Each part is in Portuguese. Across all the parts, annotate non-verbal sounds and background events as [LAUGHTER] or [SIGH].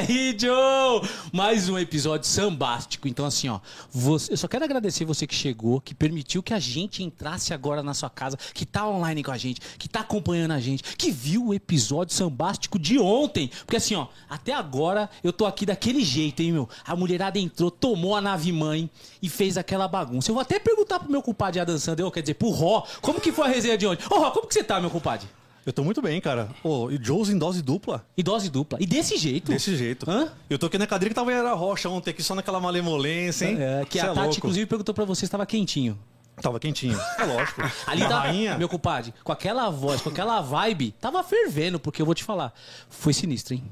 aí, Joe! Mais um episódio sambástico. Então, assim, ó, você- eu só quero agradecer você que chegou, que permitiu que a gente entrasse agora na sua casa, que tá online com a gente, que tá acompanhando a gente, que viu o episódio sambástico de ontem. Porque, assim, ó, até agora eu tô aqui daquele jeito, hein, meu? A mulherada entrou, tomou a nave mãe e fez aquela bagunça. Eu vou até perguntar pro meu compadre Adam Sandel, quer dizer, pro Ró, como que foi a resenha de ontem? Ô, Ró, como que você tá, meu compadre? Eu tô muito bem, cara. Ô, e Joes em dose dupla? E dose dupla. E desse jeito. Desse jeito. Hã? Eu tô aqui na cadeira que tava em Ara Rocha ontem, aqui só naquela malemolência, hein? É, que Cê a é Tati, louco. inclusive, perguntou pra você se estava quentinho. Tava quentinho. É lógico. [LAUGHS] Ali tá, rainha. meu compadre, com aquela voz, com aquela vibe, tava fervendo, porque eu vou te falar. Foi sinistro, hein?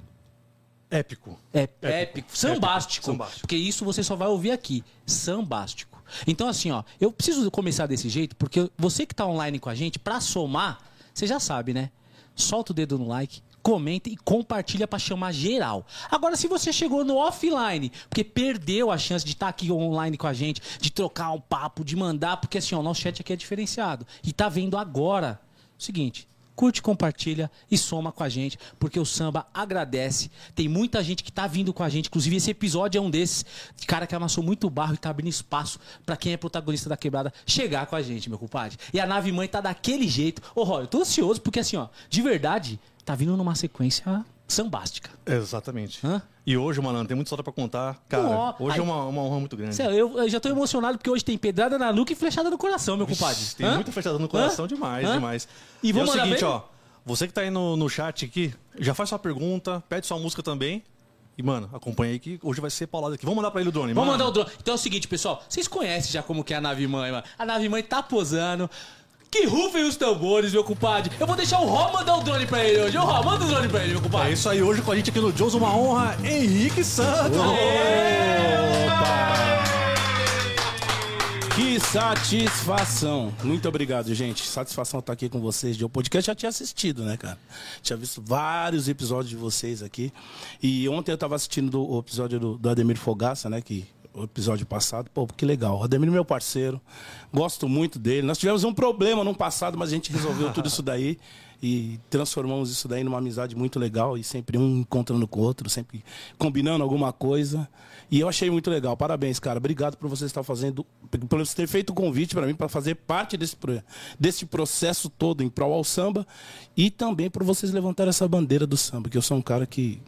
Épico. É épico, sambástico, sambástico. Porque isso você só vai ouvir aqui. Sambástico. Então, assim, ó, eu preciso começar desse jeito, porque você que tá online com a gente, pra somar, você já sabe, né? Solta o dedo no like, comenta e compartilha pra chamar geral. Agora, se você chegou no offline, porque perdeu a chance de estar aqui online com a gente, de trocar um papo, de mandar, porque assim, ó, o nosso chat aqui é diferenciado. E tá vendo agora. Seguinte, curte, compartilha e soma com a gente, porque o samba agradece. Tem muita gente que tá vindo com a gente, inclusive esse episódio é um desses, de cara que amassou muito barro e tá abrindo espaço pra quem é protagonista da quebrada chegar com a gente, meu compadre. E a nave mãe tá daquele jeito. Ô, Ró, eu tô ansioso porque assim, ó, de verdade, tá vindo numa sequência sambástica. Exatamente. Hã? E hoje, mano, tem muita história pra contar. Cara, hoje aí- é uma, uma honra muito grande. Sério, eu, eu já tô emocionado porque hoje tem pedrada na nuca e flechada no coração, meu compadre. Tem Hã? muita fechada no coração Hã? demais, demais. E E, é vamos o seguinte, bem? ó. Você que tá aí no, no chat aqui, já faz sua pergunta, pede sua música também. E, mano, acompanha aí que hoje vai ser paulada aqui. Vamos mandar pra ele o drone, Vamos mano. mandar o drone. Então é o seguinte, pessoal. Vocês conhecem já como que é a nave mãe, mano. A nave mãe tá posando. Que rufem os tambores, meu compadre. Eu vou deixar o Ró mandar o drone pra ele hoje. Ô, Ró, manda o drone pra ele, meu É compadre. isso aí, hoje com a gente aqui no Jones, uma honra, Henrique Santos. Que satisfação. Muito obrigado, gente. Satisfação estar aqui com vocês. O podcast já tinha assistido, né, cara? Tinha visto vários episódios de vocês aqui. E ontem eu estava assistindo do- o episódio do, do Ademir Fogaça, né? Que, o episódio passado. Pô, que legal. Ademir meu parceiro. Gosto muito dele. Nós tivemos um problema no passado, mas a gente resolveu tudo isso daí. E transformamos isso daí numa amizade muito legal. E sempre um encontrando com o outro, sempre combinando alguma coisa. E eu achei muito legal. Parabéns, cara. Obrigado por você estar fazendo, por você ter feito o convite para mim para fazer parte desse, desse processo todo em prol ao samba e também por vocês levantarem essa bandeira do samba, que eu sou um cara que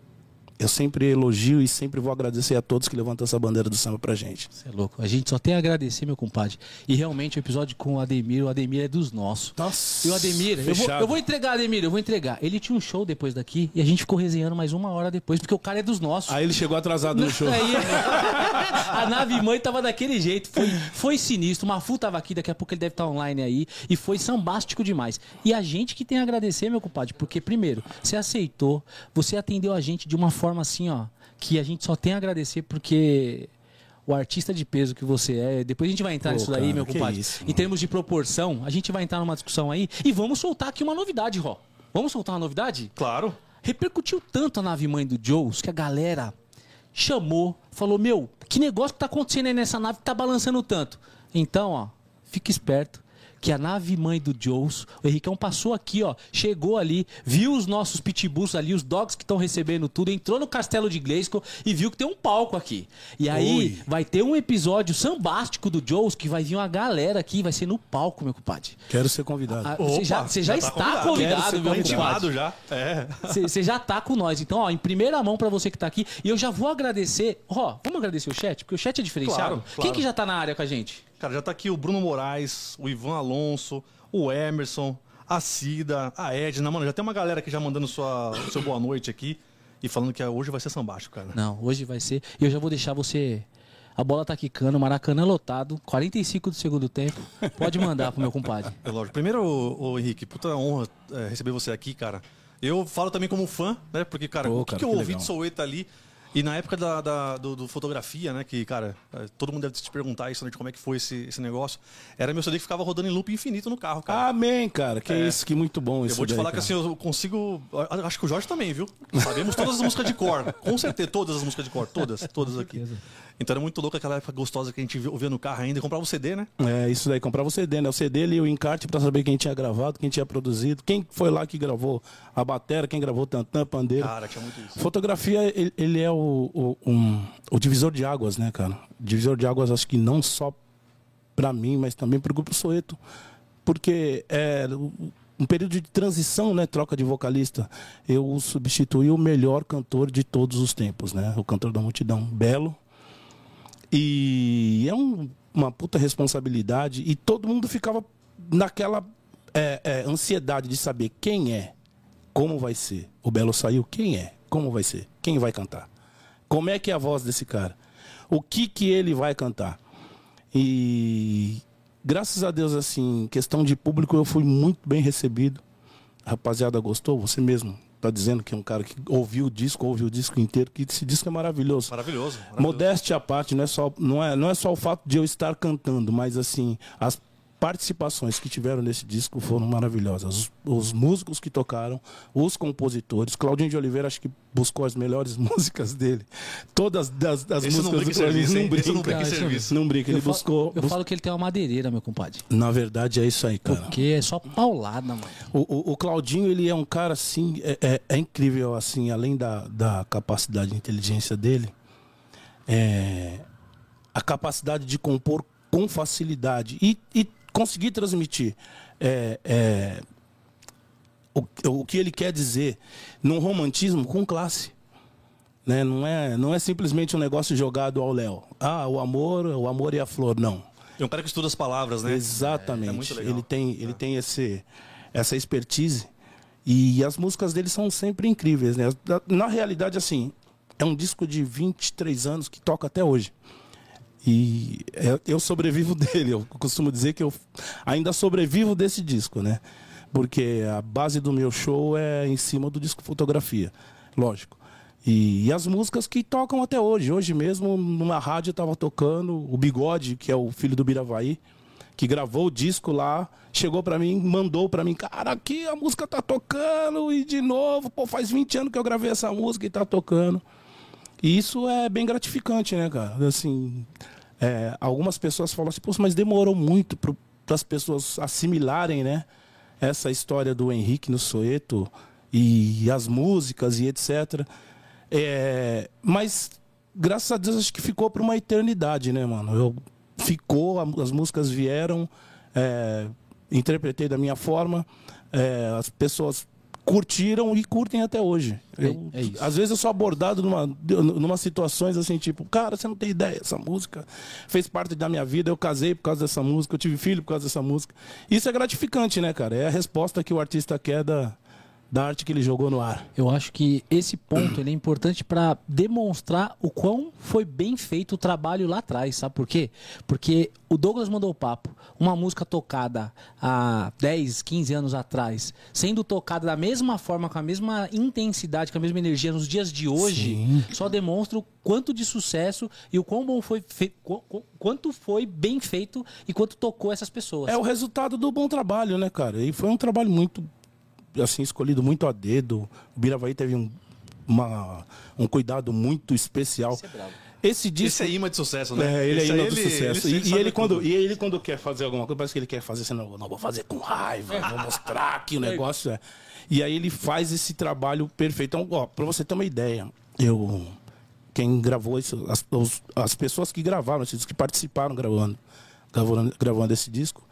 eu sempre elogio e sempre vou agradecer a todos que levantam essa bandeira do samba pra gente. Você é louco. A gente só tem a agradecer, meu compadre. E realmente o episódio com o Ademir, o Ademir é dos nossos. Nossa. E o Ademir, eu vou, eu vou entregar, Ademir, eu vou entregar. Ele tinha um show depois daqui e a gente ficou resenhando mais uma hora depois, porque o cara é dos nossos. Aí ele chegou atrasado no show. Aí, [LAUGHS] a nave mãe tava daquele jeito. Foi, foi sinistro. O Mafu tava aqui, daqui a pouco ele deve estar online aí. E foi sambástico demais. E a gente que tem a agradecer, meu compadre, porque, primeiro, você aceitou, você atendeu a gente de uma forma assim, ó, que a gente só tem a agradecer porque. O artista de peso que você é. Depois a gente vai entrar Pô, nisso daí, cara, meu compadre. isso, em termos de proporção, a gente vai entrar numa discussão aí e vamos soltar aqui uma novidade, Ró. Vamos soltar uma novidade? Claro. repercutiu tanto a nave mãe do Joes que a galera chamou, falou: Meu, que negócio que tá acontecendo aí nessa nave que tá balançando tanto? Então, ó, fica esperto. Que a nave mãe do Joes, o Henricão passou aqui, ó, chegou ali, viu os nossos pitbulls ali, os dogs que estão recebendo tudo, entrou no castelo de Gleisco e viu que tem um palco aqui. E aí Ui. vai ter um episódio sambástico do Joes que vai vir uma galera aqui, vai ser no palco, meu compadre. Quero ser convidado. Ah, você já, você já, tá está convidado. convidado, ser meu convidado. compadre. Já. É. Você já tá com nós. Então, ó, em primeira mão pra você que tá aqui. E eu já vou agradecer. Ó, vamos agradecer o chat, porque o chat é diferenciado. Claro, Quem claro. que já tá na área com a gente? Cara, já tá aqui o Bruno Moraes, o Ivan Alonso, o Emerson, a Cida, a Edna. Mano, já tem uma galera aqui já mandando sua, seu boa noite aqui e falando que hoje vai ser sambástico, cara. Não, hoje vai ser. E eu já vou deixar você. A bola tá quicando, Maracanã lotado, 45 do segundo tempo. Pode mandar pro meu compadre. [LAUGHS] É lógico. Primeiro, ô, ô, Henrique, puta honra é, receber você aqui, cara. Eu falo também como fã, né? Porque, cara, Pô, o que, cara, que eu que ouvi legal. de Soueta ali E na época da, da- do, do fotografia, né? Que, cara, eh, todo mundo deve te perguntar isso, né? De como é que foi esse, esse negócio. Era meu CD que ficava rodando em loop infinito no carro, cara. Amém, cara. Que É. isso, que muito bom isso Eu vou te daí, falar que cara. assim, eu consigo. Acho que o Jorge também, viu? Sabemos todas as músicas de cor. Com certeza, todas as músicas de cor. Todas, todas aqui. Então era muito louco aquela época gostosa que a gente ouvia no carro ainda e comprava o CD, né? É, isso daí, comprava o CD, né? O CD ali, o encarte pra saber quem tinha gravado, quem tinha produzido, quem foi lá que gravou a bateria, quem gravou tantã, pandeiro. Cara, tinha muito isso. Fotografia, ele, ele é o, o, um- o divisor de águas, né, cara? Divisor de águas, acho que não só pra mim, mas também pro Grupo Soeto. Porque é um período de transição, né? Troca de vocalista. Eu substituí o melhor cantor de todos os tempos, né? O cantor da multidão, Belo. E é um- uma puta responsabilidade. E todo mundo ficava naquela é, é, ansiedade de saber quem é, como vai ser. O Belo saiu, quem é, como vai ser, quem vai cantar. Como é que é a voz desse cara? O que que ele vai cantar? E graças a Deus, assim, questão de público, eu fui muito bem recebido. A rapaziada gostou, você mesmo tá dizendo que é um cara que ouviu o disco, ouviu o disco inteiro, que esse disco é maravilhoso. Maravilhoso. maravilhoso. Modéstia à parte, não é, só, não, é, não é só o fato de eu estar cantando, mas assim, as participações que tiveram nesse disco foram maravilhosas. Os, os músicos que tocaram, os compositores. Claudinho de Oliveira acho que buscou as melhores [LAUGHS] músicas dele. Todas das, das Esse não músicas brinca do serviço? Não Esse não brinca. brinca em Cara, serviço. Não brinca, ele eu falo- buscou. eu bus- falo que ele tem uma madeireira, meu compadre. Na verdade é isso aí, cara. Porque é só paulada, mano. O, o, o Claudinho, ele é um cara assim, é, é- é incrível, assim, além da, da capacidade de inteligência dele, é, a capacidade de compor com facilidade e, e conseguir transmitir é, é, o, o que ele quer dizer num romantismo com classe. Né? Não, é, não é simplesmente um negócio jogado ao léu. Ah, o amor, o amor e a flor. Não. É um cara que estuda as palavras, né? Exatamente. É legal. Ele tem, ele tem esse, essa expertise e as músicas dele são sempre incríveis, né? Na realidade, assim, é um disco de 23 anos que toca até hoje. E eu sobrevivo [LAUGHS] dele. Eu costumo dizer que eu ainda sobrevivo desse disco, né? Porque a base do meu show é em cima do disco fotografia, lógico. E, e as músicas que tocam até hoje. Hoje mesmo, numa rádio, estava tocando o Bigode, que é o filho do Biravaí, que gravou o disco lá, chegou pra mim, mandou pra mim, cara, aqui a música tá tocando, e de novo, pô, faz 20 anos que eu gravei essa música e tá tocando. E isso é bem gratificante, né, cara? Assim, é, algumas pessoas falam assim, mas demorou muito para as pessoas assimilarem, né? Essa história do Henrique no Soeto e as músicas e etc. É, mas, graças a Deus, acho que ficou para uma eternidade, né, mano? Eu, ficou, as músicas vieram, é, interpretei da minha forma, é, as pessoas curtiram e curtem até hoje. Eu- é isso. Às vezes eu sou abordado numa, numa situações assim, tipo, cara, você não tem ideia, essa música fez parte da minha vida, eu casei por causa dessa música, eu tive filho por causa dessa música. Isso é gratificante, né, cara? É a resposta que o artista quer da, da arte que ele jogou no ar. Eu acho que esse ponto é importante para demonstrar o quão foi bem feito o trabalho lá atrás, sabe por quê? Porque o Douglas mandou o papo, uma música tocada há 10, 15 anos atrás, sendo tocada da mesma forma, com a mesma intensidade, com a mesma energia nos dias de hoje, Sim. só demonstra o quanto de sucesso e o quão bom foi fe... qu- qu- quanto foi bem feito e quanto tocou essas pessoas. É o resultado do bom trabalho, né, cara? E foi um trabalho muito, assim, escolhido muito a dedo. O Biravaí teve um, uma- um cuidado muito especial. Esse disco. Esse é imã de sucesso, né? É, ele é Esse imã aí, do ele- sucesso. ele- e, ele e ele quando, tudo. e ele quando quer fazer alguma coisa, parece que ele quer fazer assim, não, não vou fazer com raiva, vou mostrar que o [LAUGHS] negócio é. E aí ele faz esse trabalho perfeito. Então, ó, pra você ter uma ideia, eu. Quem gravou isso, as, os- as pessoas que gravaram esse disco, que participaram gravando, gravando, gravando esse disco,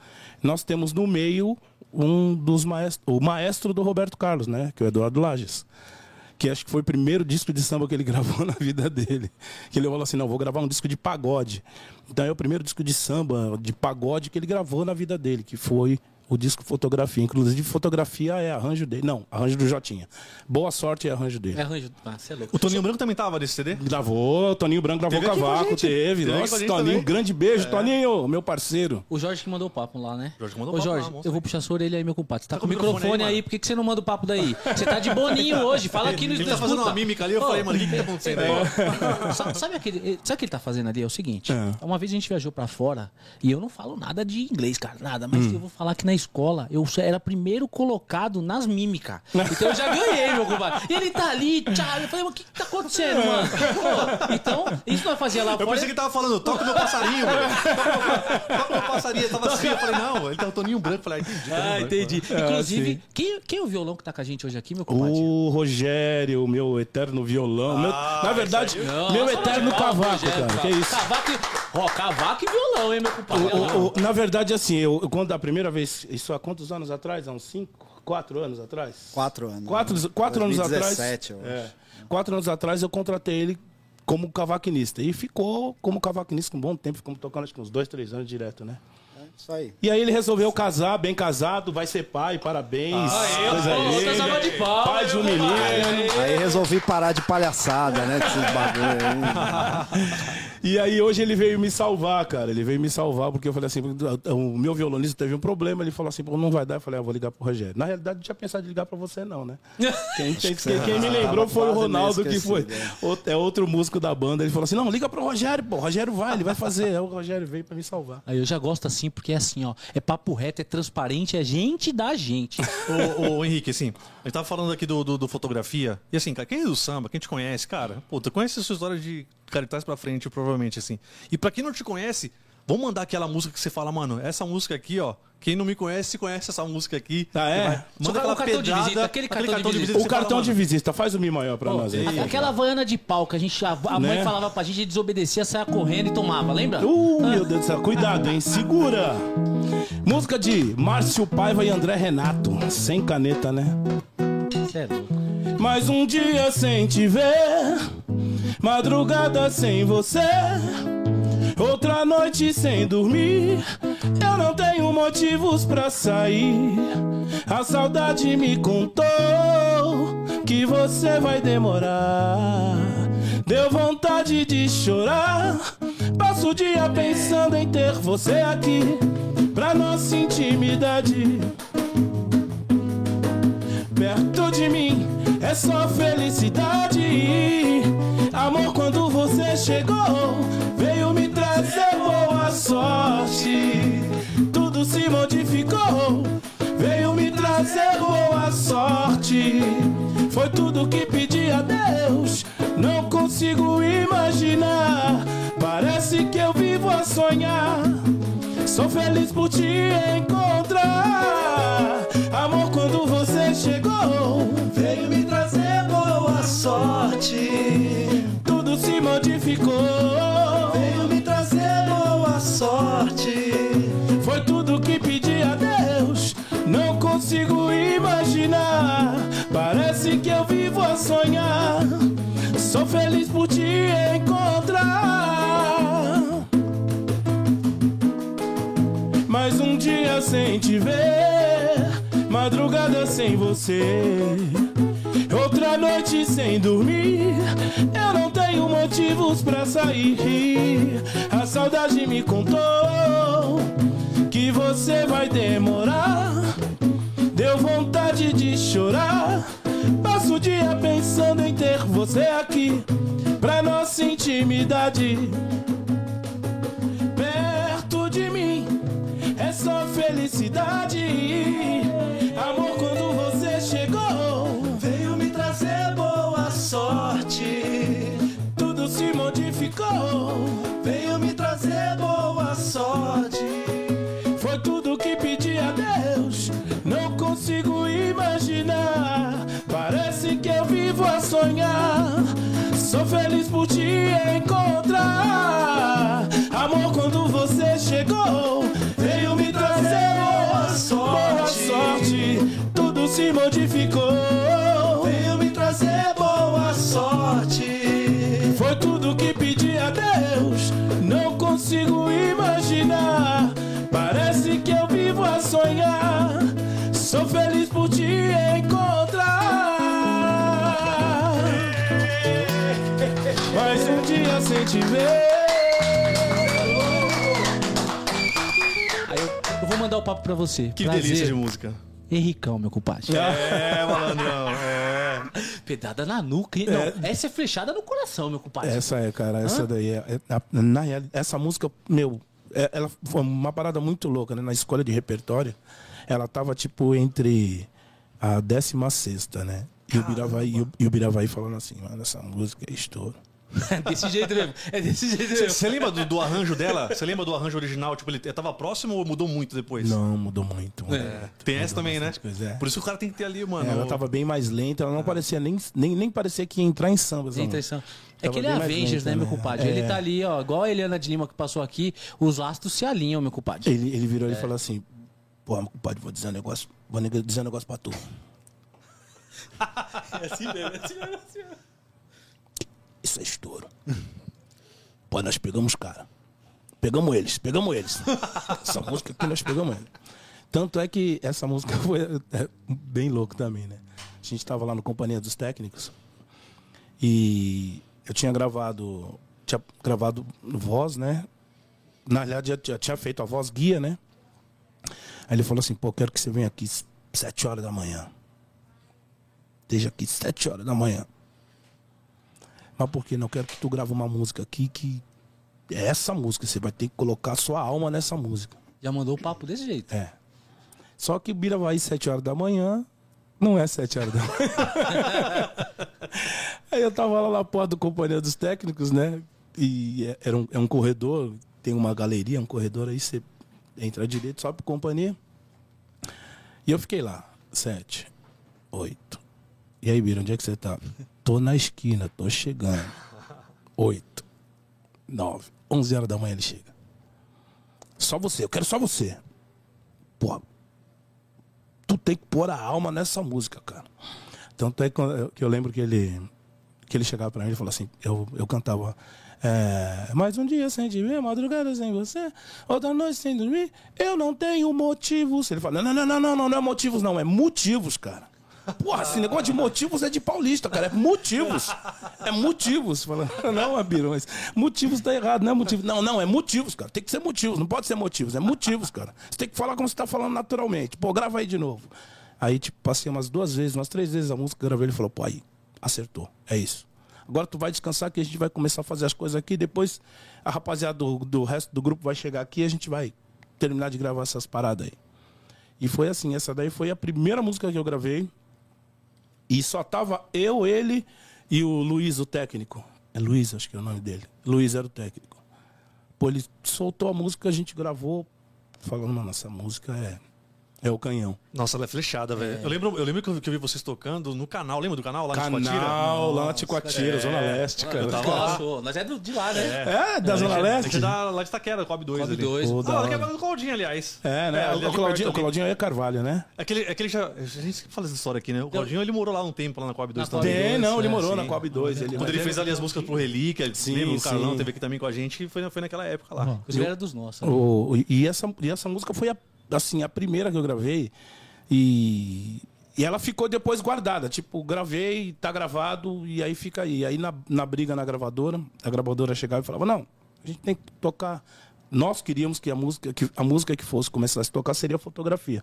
nós temos no meio um dos maestros, o maestro do Roberto Carlos, né? Que é o Eduardo Lages que acho que foi o primeiro disco de samba que ele [LAUGHS] gravou na vida dele. Que ele falou assim: não, vou gravar um disco de pagode. Então é o primeiro disco de samba, de pagode que ele gravou na vida dele, que foi o disco Fotografia. Inclusive, fotografia é arranjo dele. Não, arranjo do Jotinha. Boa sorte é arranjo dele. É arranjo. Ah, você é louco. O Toninho Branco também tava nesse CD? Gravou, Toninho Branco gravou Teve a cavaco, gente. teve. Teve Nossa, Toninho, também. grande beijo, Toninho, meu parceiro. O Jorge que mandou o papo lá, né? Jorge que mandou Ô, o papo Jorge, lá, eu vou puxar sua orelha aí, meu compadre. Você tá, Tá com o o microfone microfone aí, aí, por que, que você não manda o papo daí? Você tá de boninho hoje, fala aqui no Ele tá fazendo uma mímica ali, eu falei, mano, o que que tá acontecendo aí? [LAUGHS] Sa- Sabe aquele. Sabe o que ele tá fazendo ali? É o seguinte: É. uma vez a gente viajou pra fora e eu não falo nada de inglês, cara, nada, mas eu vou falar que na escola eu era primeiro colocado nas mímicas. Então eu já ganhei, meu compadre. E ele tá ali, tchau. Eu falei, mas o que, que tá acontecendo, mano? Pô, então, isso nós fazia lá Eu fora. pensei que ele tava falando, toca o meu passarinho, velho. Toca o meu passarinho, ele tava assim, eu falei, não, ele tá o Toninho Branco. Eu falei, ah, entendi. Ah, entendi. Ah, Inclusive, quem, quem é o violão que tá com a gente hoje aqui, meu compadre? O Rogério, meu eterno violão. Meu- Ah, na verdade, meu eterno cavaco, cara. Que é isso? Cavaco e, ó, cavaco e violão, hein, meu compadre? O- o- na verdade, assim, eu, quando a primeira vez, isso há quantos anos atrás? Há uns cinco, quatro anos atrás? Quatro anos. Quatro, quatro anos atrás. 2017, eu acho. é, quatro anos atrás eu contratei ele como cavaquinista. E ficou como cavaquinista com um bom tempo, ficamos tocando acho que uns dois, três anos direto, né? Isso aí. E aí ele resolveu casar, bem casado, vai ser pai, parabéns. Aê, coisa salva de palmas, Pai de um menino. compadre. Aí resolvi parar de palhaçada, né? Desses bagulho aí. [LAUGHS] E aí hoje ele veio me salvar, cara. Ele veio me salvar porque eu falei assim, o meu violonista teve um problema, ele falou assim, pô, não vai dar. Eu falei, ah, vou ligar pro Rogério. Na realidade, não tinha pensado em ligar pra você não, né? [LAUGHS] Quem, quem- quem- quem me lembrou foi o Ronaldo, que foi outro- é outro músico da banda. Ele falou assim, não, liga pro Rogério, pô. O Rogério vai, ele vai fazer. Aí o Rogério veio pra me salvar. Aí eu já gosto assim, porque é assim, ó. É papo reto, é transparente, é gente da gente. [LAUGHS] Ô, ô, Henrique, assim, a gente tava falando aqui do, do, do fotografia. E assim, cara, quem é do samba, quem te conhece, cara, pô, tu conhece a sua história de cartaz pra frente, provavelmente, assim. E pra quem não te conhece, vamos mandar aquela música que você fala, mano, essa música aqui, ó. Quem não me conhece, conhece essa música aqui. Ah, é? Vai- Manda o aquela cartão de pedrada, visita, aquele cartão de visita. O cartão fala, de visita, faz o mi maior pra nós aí. Aquela havaiana de pau que a, gente, a, a mãe Né? falava pra gente, desobedecia, saia correndo e tomava, lembra? Uh, meu Deus do céu. Cuidado, hein? Segura. Música de Márcio Paiva e André Renato. Sem caneta, né? É. Mais um dia sem te ver, madrugada sem você, outra noite sem dormir. Eu não tenho motivos pra sair. A saudade me contou que você vai demorar. Deu vontade de chorar. Passo o dia pensando em ter você aqui pra nossa intimidade perto de mim é só felicidade. Amor, quando você chegou, veio me trazer boa sorte. Tudo se modificou, veio me trazer boa sorte. Foi tudo que pedi a Deus, não consigo imaginar. Parece que eu vivo a sonhar. Sou feliz por te encontrar. Amor, quando você chegou, veio me trazer boa sorte. Tudo se modificou, veio me trazer boa sorte. Foi tudo que pedi a Deus, não consigo imaginar. Parece que eu vivo a sonhar. Sou feliz por te encontrar. Mais um dia sem te ver, madrugada sem você, outra noite sem dormir. Eu não tenho motivos pra sair. A saudade me contou que você vai demorar. Deu vontade de chorar. Passo o dia pensando em ter você aqui pra nossa intimidade perto de mim é só felicidade. Sou feliz por te encontrar. Amor, quando você chegou, veio me trazer boa sorte. Boa sorte, tudo se modificou. Veio me trazer boa sorte. Foi tudo que pedi a Deus, não consigo imaginar. Te ver. Aí eu, eu vou mandar o papo pra você. Que Prazer, delícia de música. Henricão, meu compadre. É, malandrão, é. Pedada na nuca. hein? Não, essa é flechada no coração, meu compadre. Essa é, cara, essa daí é, é- na- na real, essa música, meu, é- ela foi uma parada muito louca, né? Na escolha de repertório, ela tava tipo entre a décima sexta, né? E o Biravaí, e o, e o Biravaí falando assim, mano, essa música é estouro. É [LAUGHS] desse jeito mesmo. É desse jeito mesmo. Você lembra do, do arranjo dela? Você lembra do arranjo original? Tipo, ele tava próximo ou mudou muito depois? Não, mudou muito. É. muito, Tem essa também, né? Coisa, é. Por isso que o cara tem que ter ali, mano. ela tava bem mais lenta, ela não parecia nem, nem, nem parecia que ia entrar em samba. Tem música. intenção. É que ele é Avengers, lenta, né, meu né? compadre? É. Ele tá ali, ó, igual a Eliana de Lima que passou aqui, os astros se alinham, meu compadre. Ele, ele virou É. e falou assim: Pô, meu compadre, vou dizer um negócio, vou dizer um negócio pra tu. [LAUGHS] É assim mesmo, é assim mesmo, é assim mesmo. Isso é estouro. Pô, nós pegamos os cara. Pegamos eles, pegamos eles. essa música aqui nós pegamos eles. Tanto é que essa música [LAUGHS] foi é, bem louco também, né? A gente tava lá no Companhia dos Técnicos e eu tinha gravado, tinha gravado voz, né? Na realidade, já, já tinha feito a voz guia, né? Aí ele falou assim, pô, quero que você venha aqui sete horas da manhã. Esteja aqui sete horas da manhã. Mas por que não? Quero que tu grave uma música aqui que é essa música. Você vai ter que colocar sua alma nessa música. Já mandou o papo desse jeito. É. Só que Bira vai às 7 horas da manhã. Não é 7 horas da manhã. [LAUGHS] Aí eu tava lá na porta do companhia dos técnicos, né? E é- era um, é um corredor, tem uma galeria, um corredor aí, você entra à direita, sobe pro companhia. E eu fiquei lá, 7, 8. E aí, Bira, onde é que você tá? Tô na esquina, tô chegando. 8, 9, 11 horas da manhã ele chega. Só você, eu quero só você. Pô, tu tem que pôr a alma nessa música, cara. Tanto é que eu- lembro que ele, que ele chegava pra mim e falou assim, eu, eu cantava. É, mais um dia sem te ver, madrugada sem você, outra noite sem dormir, eu não tenho motivos. Ele fala, não, não, não, não, não, não é motivos, não, é motivos, cara. Porra, esse negócio de motivos é de paulista, cara. É motivos. É motivos. Fala, não, Abiro, mas motivos tá errado, não é motivo. Não, não, é motivos, cara. Tem que ser motivos, não pode ser motivos, é motivos, cara. Você tem que falar como você tá falando naturalmente. Pô, grava aí de novo. Aí, tipo, passei umas duas vezes, umas três vezes a música, gravei ele falou, pô, aí, acertou. É isso. Agora tu vai descansar que a gente vai começar a fazer as coisas aqui, depois a rapaziada do, do resto do grupo vai chegar aqui e a gente vai terminar de gravar essas paradas aí. E foi assim, essa daí foi a primeira música que eu gravei. E só tava eu, ele e o Luiz, o técnico. É Luiz, acho que é o nome dele. Luiz era o técnico. Pô, ele soltou a música, a gente gravou, falando, mano, essa música é, é o canhão. Nossa, ela é flechada, velho. Eu lembro, eu lembro que eu, que eu vi vocês tocando no canal. Lembra do canal lá na Ticoatira? Canal, lá na Ticoatira, Zona Leste, cara. tava [LAUGHS] ô, nós é de lá, né? É, da Zona A Leste? gente é da, lá de Taquera, Coab 2 Coab ali. 2. Pô, da Ah, daqui a pouco do Claudinho, aliás. É, né? ali o, de Claudinho, o. Claudinho é Carvalho, né? Aquele, aquele já. A gente fala essa história aqui, né? O Claudinho ele morou lá um tempo lá na Coab 2 Na Coab também. Tem, não, ele é, morou na Coab 2. Ele, Quando ele fez ali as músicas pro Relíquia, Sim, lembra? O Carlão teve aqui também com a gente, foi, naquela época lá. Ele era dos nossos. né? E essa música foi a, assim, a primeira que eu gravei. E, e ela ficou depois guardada. Tipo, gravei, tá gravado, e aí fica aí. Aí na, na briga na gravadora, a gravadora chegava e falava, não, a gente tem que tocar. Nós queríamos que a música que, a música que fosse começasse a tocar seria fotografia.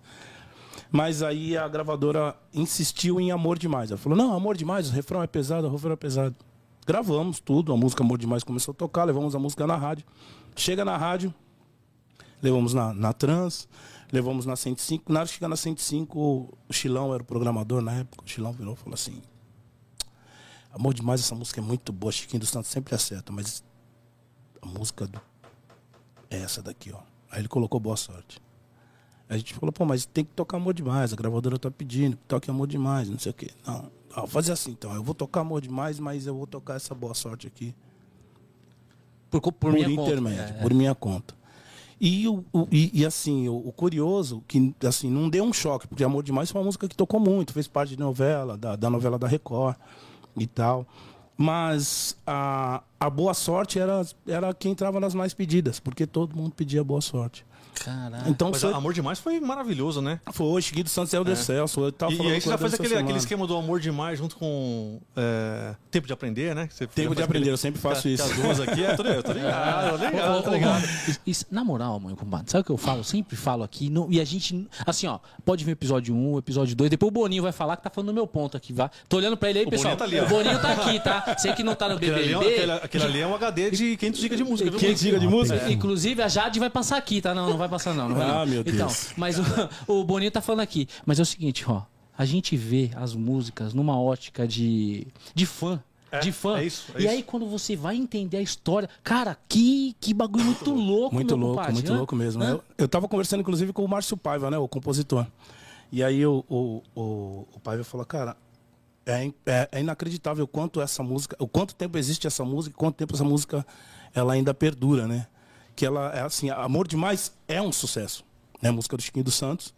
Mas aí a gravadora insistiu em Amor Demais. Ela falou, não, Amor Demais, o refrão é pesado, o refrão é pesado. Gravamos tudo, a música Amor Demais começou a tocar, levamos a música na rádio. Chega na rádio, levamos na, na Trans, levamos na 105. Na hora de chegar na 105, o Chilão era o programador na época. O Chilão virou e falou assim: Amor demais, essa música é muito boa. Chiquinho dos Santos sempre acerta, mas a música do... é essa daqui, ó. Aí ele colocou boa sorte. Aí a gente falou, pô, mas tem que tocar amor demais. A gravadora tá pedindo, toque amor demais, não sei o quê. Não, ah, vou fazer assim então. Eu vou tocar amor demais, mas eu vou tocar essa boa sorte aqui Por, por por, minha intermédio, conta. É, por minha conta. E, o, o- e, e, assim, o, o curioso, que assim, não deu um choque, porque Amor Demais foi uma música que tocou muito, fez parte de novela, da, da novela da Record e tal. Mas a, a boa sorte era, era quem entrava nas mais pedidas, porque todo mundo pedia boa sorte. Caralho. Então Mas foi, Amor Demais foi maravilhoso, né? foi Chiquito Santos e Helder Celso. Eu tava E, e aí você o já faz aquele, aquele esquema do Amor Demais junto com é, Tempo de Aprender, né? Você Tempo de aprender, aquele- eu sempre faço que- isso. Que as duas aqui, é, tô ligado, [LAUGHS] tô ligado, tô ligado, tô ligado. Isso- na moral, mãe, compadre, sabe o que eu falo? Eu sempre falo aqui, não- e a gente, assim, ó, pode ver o episódio 1, o episódio 2, depois o Boninho vai falar que tá falando do meu ponto aqui, vá. Tô olhando pra ele aí, O pessoal. Boninho tá ali, ó. o Boninho tá aqui, tá? Sei que não tá no Aquele ali, é, BBB. aquele, aquele ali é um HD de 500 GB de música, viu? 500 GB de música? Inclusive, a Jade vai passar aqui, tá? Não, não vai passar não. não vai, Ah, não. meu Então, Deus. mas o, o Boninho tá falando aqui. Mas é o seguinte, ó. A gente vê as músicas numa ótica de, de fã. É, de fã. é isso, é e isso. aí, quando você vai entender a história. Cara, que, que bagulho muito louco, Muito louco, compadre. muito Hã? louco mesmo. Eu, eu tava conversando, inclusive, com o Márcio Paiva, né? O compositor. E aí o, o, o, o Paiva falou, cara, é, é, é inacreditável o quanto essa música, o quanto tempo existe essa música, quanto tempo essa música ela ainda perdura, né? Que ela é assim, Amor Demais é um sucesso. Né? A música do Chiquinho dos Santos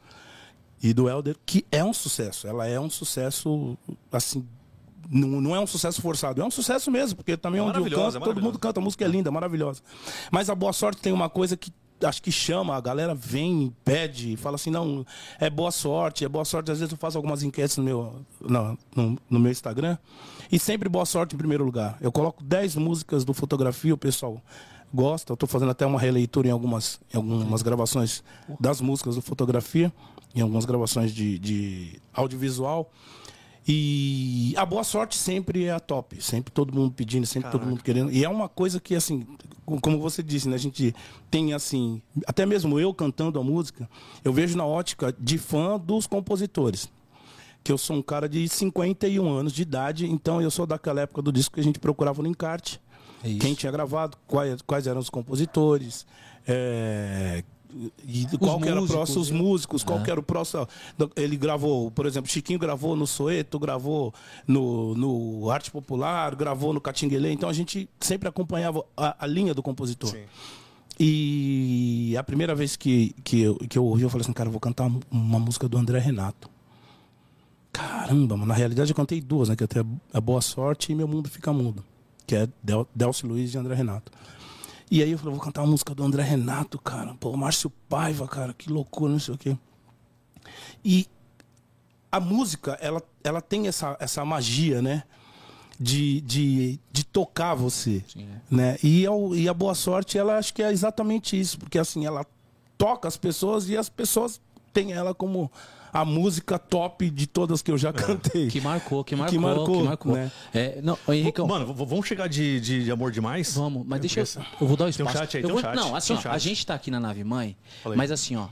e do Helder, que é um sucesso. Ela é um sucesso, assim, não, não é um sucesso forçado, é um sucesso mesmo, porque também É onde eu canto, é todo mundo canta, a música é linda, maravilhosa. Mas a Boa Sorte tem uma coisa que acho que chama, a galera vem, pede, fala assim, não, é boa sorte, é boa sorte. Às vezes eu faço algumas enquetes no meu, no, no, no meu Instagram, e sempre boa sorte em primeiro lugar. Eu coloco 10 músicas do fotografia, o pessoal gosta. Eu tô fazendo até uma releitura em algumas, em algumas gravações das músicas do fotografia, em algumas gravações de, de audiovisual. E a boa sorte sempre é a top. Sempre todo mundo pedindo, sempre todo mundo querendo. E é uma coisa que, assim, co- como você disse, né? A gente tem, assim, até mesmo eu cantando a música, eu vejo na ótica de fã dos compositores. Que eu sou um cara de 51 anos de idade, então eu sou daquela época do disco que a gente procurava no encarte. É isso. Quem tinha gravado, quais, quais eram os compositores, é, e qual que era o músicos, próximo, os né? músicos, qual que era o próximo. Ele gravou, por exemplo, Chiquinho gravou no Soeto, gravou no, no Arte Popular, gravou no Catinguelê, então a gente sempre acompanhava a, a linha do compositor. Sim. E a primeira vez que, que, eu, que eu ouvi, eu falei assim, cara, eu vou cantar uma música do André Renato. Caramba, mano. Na realidade eu cantei duas, né? Que até a Boa Sorte e Meu Mundo Fica Mudo. Que é Del, Delcio Luiz e André Renato. E aí eu falei, vou cantar uma música do André Renato, cara. Pô, Márcio Paiva, cara, que loucura, não sei o quê. E a música, ela, ela tem essa, essa magia, né? De, de, de tocar você. né? E, ao- e a boa sorte, ela acho que é exatamente isso. Porque assim, ela toca as pessoas e as pessoas têm ela como a música top de todas que eu já cantei. Que marcou, que marcou, que marcou, marcou. né? É, não, Henricão, Mano, vamos chegar de, de, de Amor Demais? Vamos, mas deixa eu. Tem Eu vou dar o um espaço. chat aí, Eu tem um vou- chat, Não, assim, tem um ó, chat. a gente tá aqui na nave mãe, Fala aí. mas assim, ó.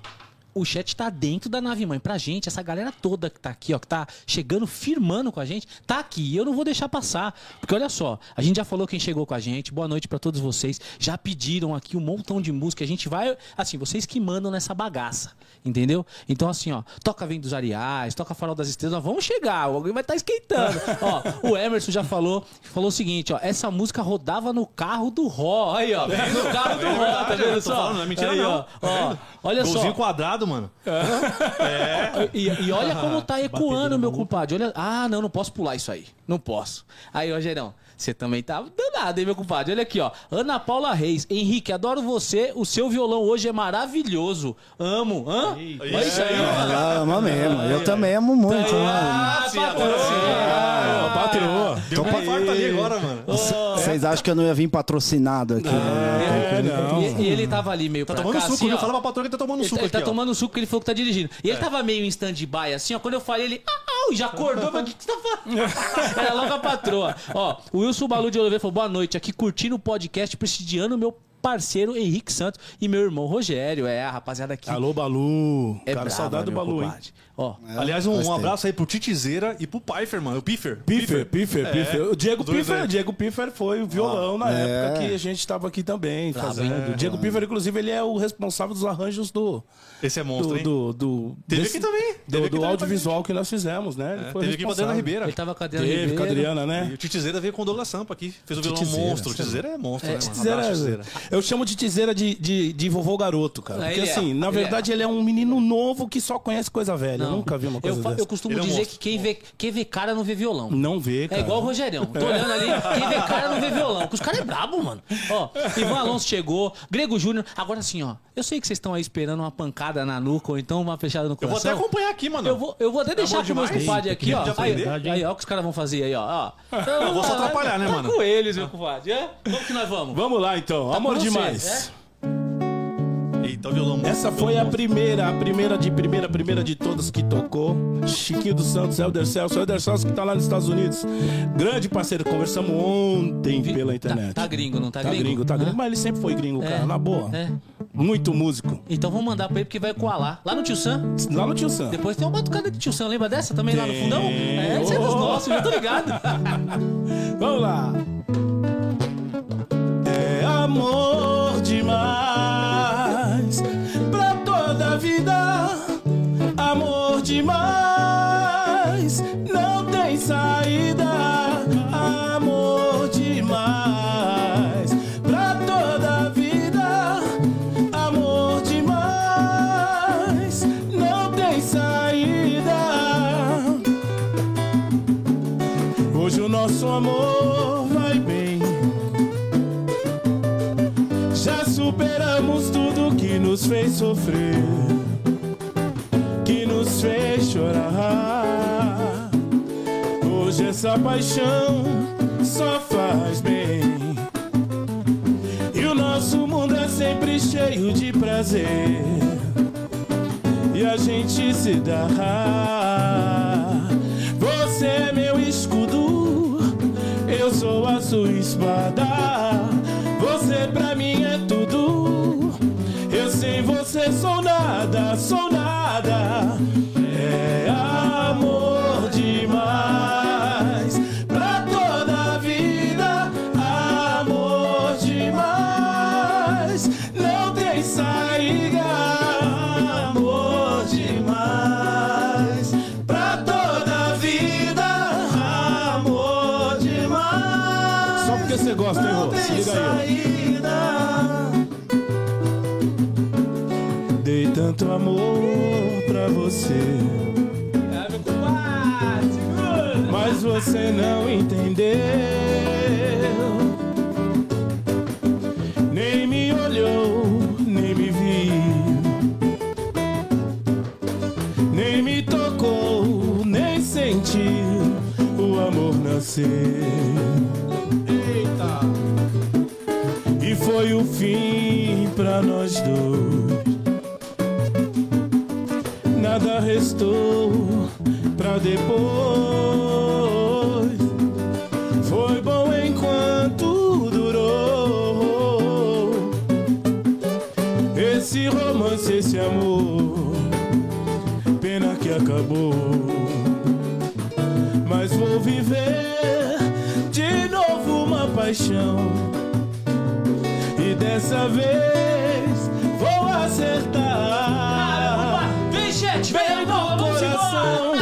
O chat tá dentro da nave mãe. Pra gente, essa galera toda que tá aqui, ó, que tá chegando, firmando com a gente, tá aqui. E eu não vou deixar passar. Porque olha só, a gente já falou quem chegou com a gente. Boa noite pra todos vocês. Já pediram aqui um montão de música. A gente vai. Assim, vocês que mandam nessa bagaça. Entendeu? Então, assim, ó, toca Vem dos Ariais, toca Farol das Estrelas, vamos chegar, alguém vai estar esquentando. [LAUGHS] ó, o Emerson já falou, falou o seguinte, ó, essa música rodava no carro do Ró. Aí, ó, no carro do Ró, tá vendo só? falando, não é mentira Aí, não. Ó, ó, olha Golzinho só. quadrado, mano. E, e olha como tá ecoando, meu compadre. Olha, ah, não, não posso pular isso aí. Não posso. Aí, Rogerão, você também tá danado, hein, meu compadre? Olha aqui, ó. Ana Paula Reis. Henrique, adoro você. O seu violão hoje é maravilhoso. Amo. Hã? Olha isso aí, mano. Ela ama mesmo. Eu também amo muito. né? Ah, sim, patrocínio. patroa. Deu uma infarto ali agora, mano. Vocês acham que eu não ia vir patrocinado aqui? né? É, não. E, e ele tava ali meio Tá pra tomando cá, suco, assim, viu? ó. Fala pra patroa que tá tomando Ele, suco tá, ele aqui, tá ó. tomando suco que ele falou que tá dirigindo. E ele tava meio em stand-by, assim, ó. Quando eu falei, ele. Ah, ah, já acordou, mas o que, que você tá falando? [LAUGHS] Era logo a patroa. Ó, o Wilson Balu de Oliveira falou: boa noite, aqui curtindo o podcast, prestigiando meu parceiro Henrique Santos e meu irmão Rogério. É, a rapaziada aqui. Alô, Balu. é cara, brava, saudade do meu Balu, hein? Ó, Aliás, um, um abraço aí pro Titizeira e pro Pfeiffer, mano. O Piffer. Piffer, Piffer, É, Piffer. O Diego Piffer, o Diego Piffer foi o violão na é. época que a gente estava aqui também fazendo. hein? O Diego Piffer, inclusive, ele é o responsável dos arranjos do. Esse é monstro, do, hein? do, do, Teve aqui também. Do, aqui do também audiovisual que nós fizemos, né? Ele É, foi teve aqui com a Adriana. Ribeira. ele tava com a Adriana Teve, com a. Adriana, né? E o Titizeira veio com o Douglas Sampa aqui. Fez o violão Titizeira, monstro. O? Titizeira é monstro, É, né, mano? Titizeira, Abraço, Titizeira. eu chamo de Tizeira de, de, de vovô garoto, cara. Ah, Porque é. assim, na verdade, ele é um menino novo que só conhece coisa velha. Eu nunca vi uma coisa eu, dessa. eu costumo Ele é um dizer que quem vê, quem vê cara não vê violão. Não vê, cara. É igual o Rogerião. Tô olhando ali, quem vê cara não vê violão. Porque os caras é brabo, mano. Ó, Ivan Alonso chegou, Grego Júnior. Agora assim, ó. Eu sei que vocês estão aí esperando uma pancada na nuca ou então uma fechada no Eu vou coração. até acompanhar aqui, mano. Eu vou, eu vou até deixar com meus compadres aqui, ó. Aí, aí, ó, o que os caras vão fazer aí, ó. Eu vou só atrapalhar, né, tá mano? com eles, meu compadre. É? Como que nós vamos? Vamos lá, então. Tá Amor demais. Eita, o violão. Essa foi a primeira, a primeira de primeira, a primeira de todas que tocou. Chiquinho dos Santos, Helder Celso. Helder Celso que tá lá nos Estados Unidos. Grande parceiro, conversamos ontem pela internet. Tá, tá gringo, não tá, Tá gringo, tá gringo. Mas ele sempre foi gringo, cara, na boa. É. Muito músico. Então vamos mandar pra ele porque vai coalar. Lá no Tio Sam. Lá no Tio Sam. Depois tem uma batucada de Tio Sam, lembra dessa também lá no Tem. fundão? É, esse é dos nossos, já tô ligado. [LAUGHS] Vamos lá. É amor demais vida. Amor demais, não tem saída. Amor demais pra toda vida. Amor demais, não tem saída. Hoje o nosso amor nos fez sofrer, que nos fez chorar. Hoje essa paixão só faz bem. E o nosso mundo é sempre cheio de prazer. E a gente se dá. Você é meu escudo, eu sou a sua espada. Você pra mim é tudo. Sem você sou nada, sou nada. Tanto amor pra você. Mas você não entendeu. Nem me olhou, nem me viu. Nem me tocou, nem sentiu. O amor nasceu. Eita! E foi o fim pra nós dois. Paixão. E dessa vez vou acertar. Vem, Bem vem, no vamos coração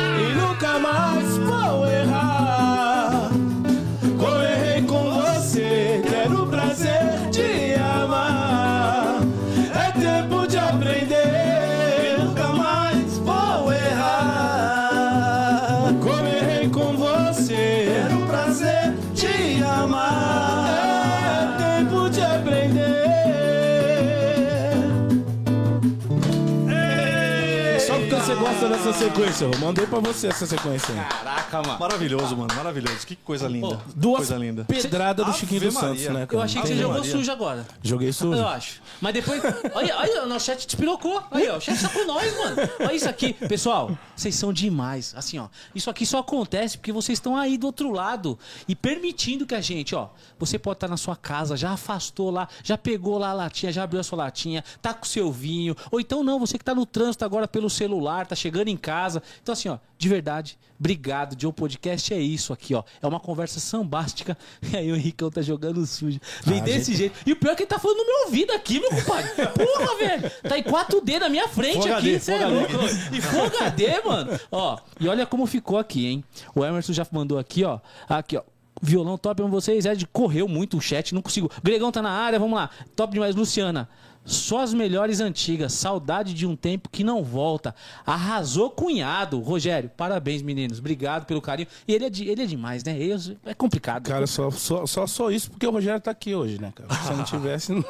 dessa sequência, eu mandei pra você essa sequência aí. Caraca, mano. Maravilhoso, mano. Maravilhoso. Que coisa linda. Duas coisa linda. pedradas do Ave Chiquinho dos Maria. Santos, né? Eu cara? achei que você jogou Maria. sujo agora. Joguei sujo. Eu acho. Mas depois. Olha, olha, o nosso chat despirocou. Aí, ó. O chat tá com nós, mano. Olha isso aqui. Pessoal, vocês são demais. Assim, ó. Isso aqui só acontece porque vocês estão aí do outro lado e permitindo que a gente, ó. Você pode estar na sua casa, já afastou lá, já pegou lá a latinha, já abriu a sua latinha, tá com o seu vinho. Ou então não, você que tá no trânsito agora pelo celular, tá chegando em casa. Então, assim, ó, de verdade, obrigado. Joe Podcast é isso aqui, ó. É uma conversa sambástica. [LAUGHS] E aí o Henricão tá jogando sujo. Vem Ah, desse jeito. E o pior é que ele tá falando no meu ouvido aqui, meu compadre. [LAUGHS] Porra, velho. Tá em 4D na minha frente aqui. HD, Cê é louco. E Full HD, mano. Ó, e olha como ficou aqui, hein? O Emerson já mandou aqui, ó. Aqui, ó. Violão top pra vocês. Ed correu muito o chat, não consigo. Gregão tá na área, vamos lá. Top demais, Luciana. Só as melhores antigas. Saudade de um tempo que não volta. Arrasou, cunhado. Rogério, parabéns, meninos. Obrigado pelo carinho. E ele é, de, ele é demais, né? Ele é complicado. Cara, só, só, só sou isso porque o Rogério tá aqui hoje, né, cara? Se eu não tivesse. Não...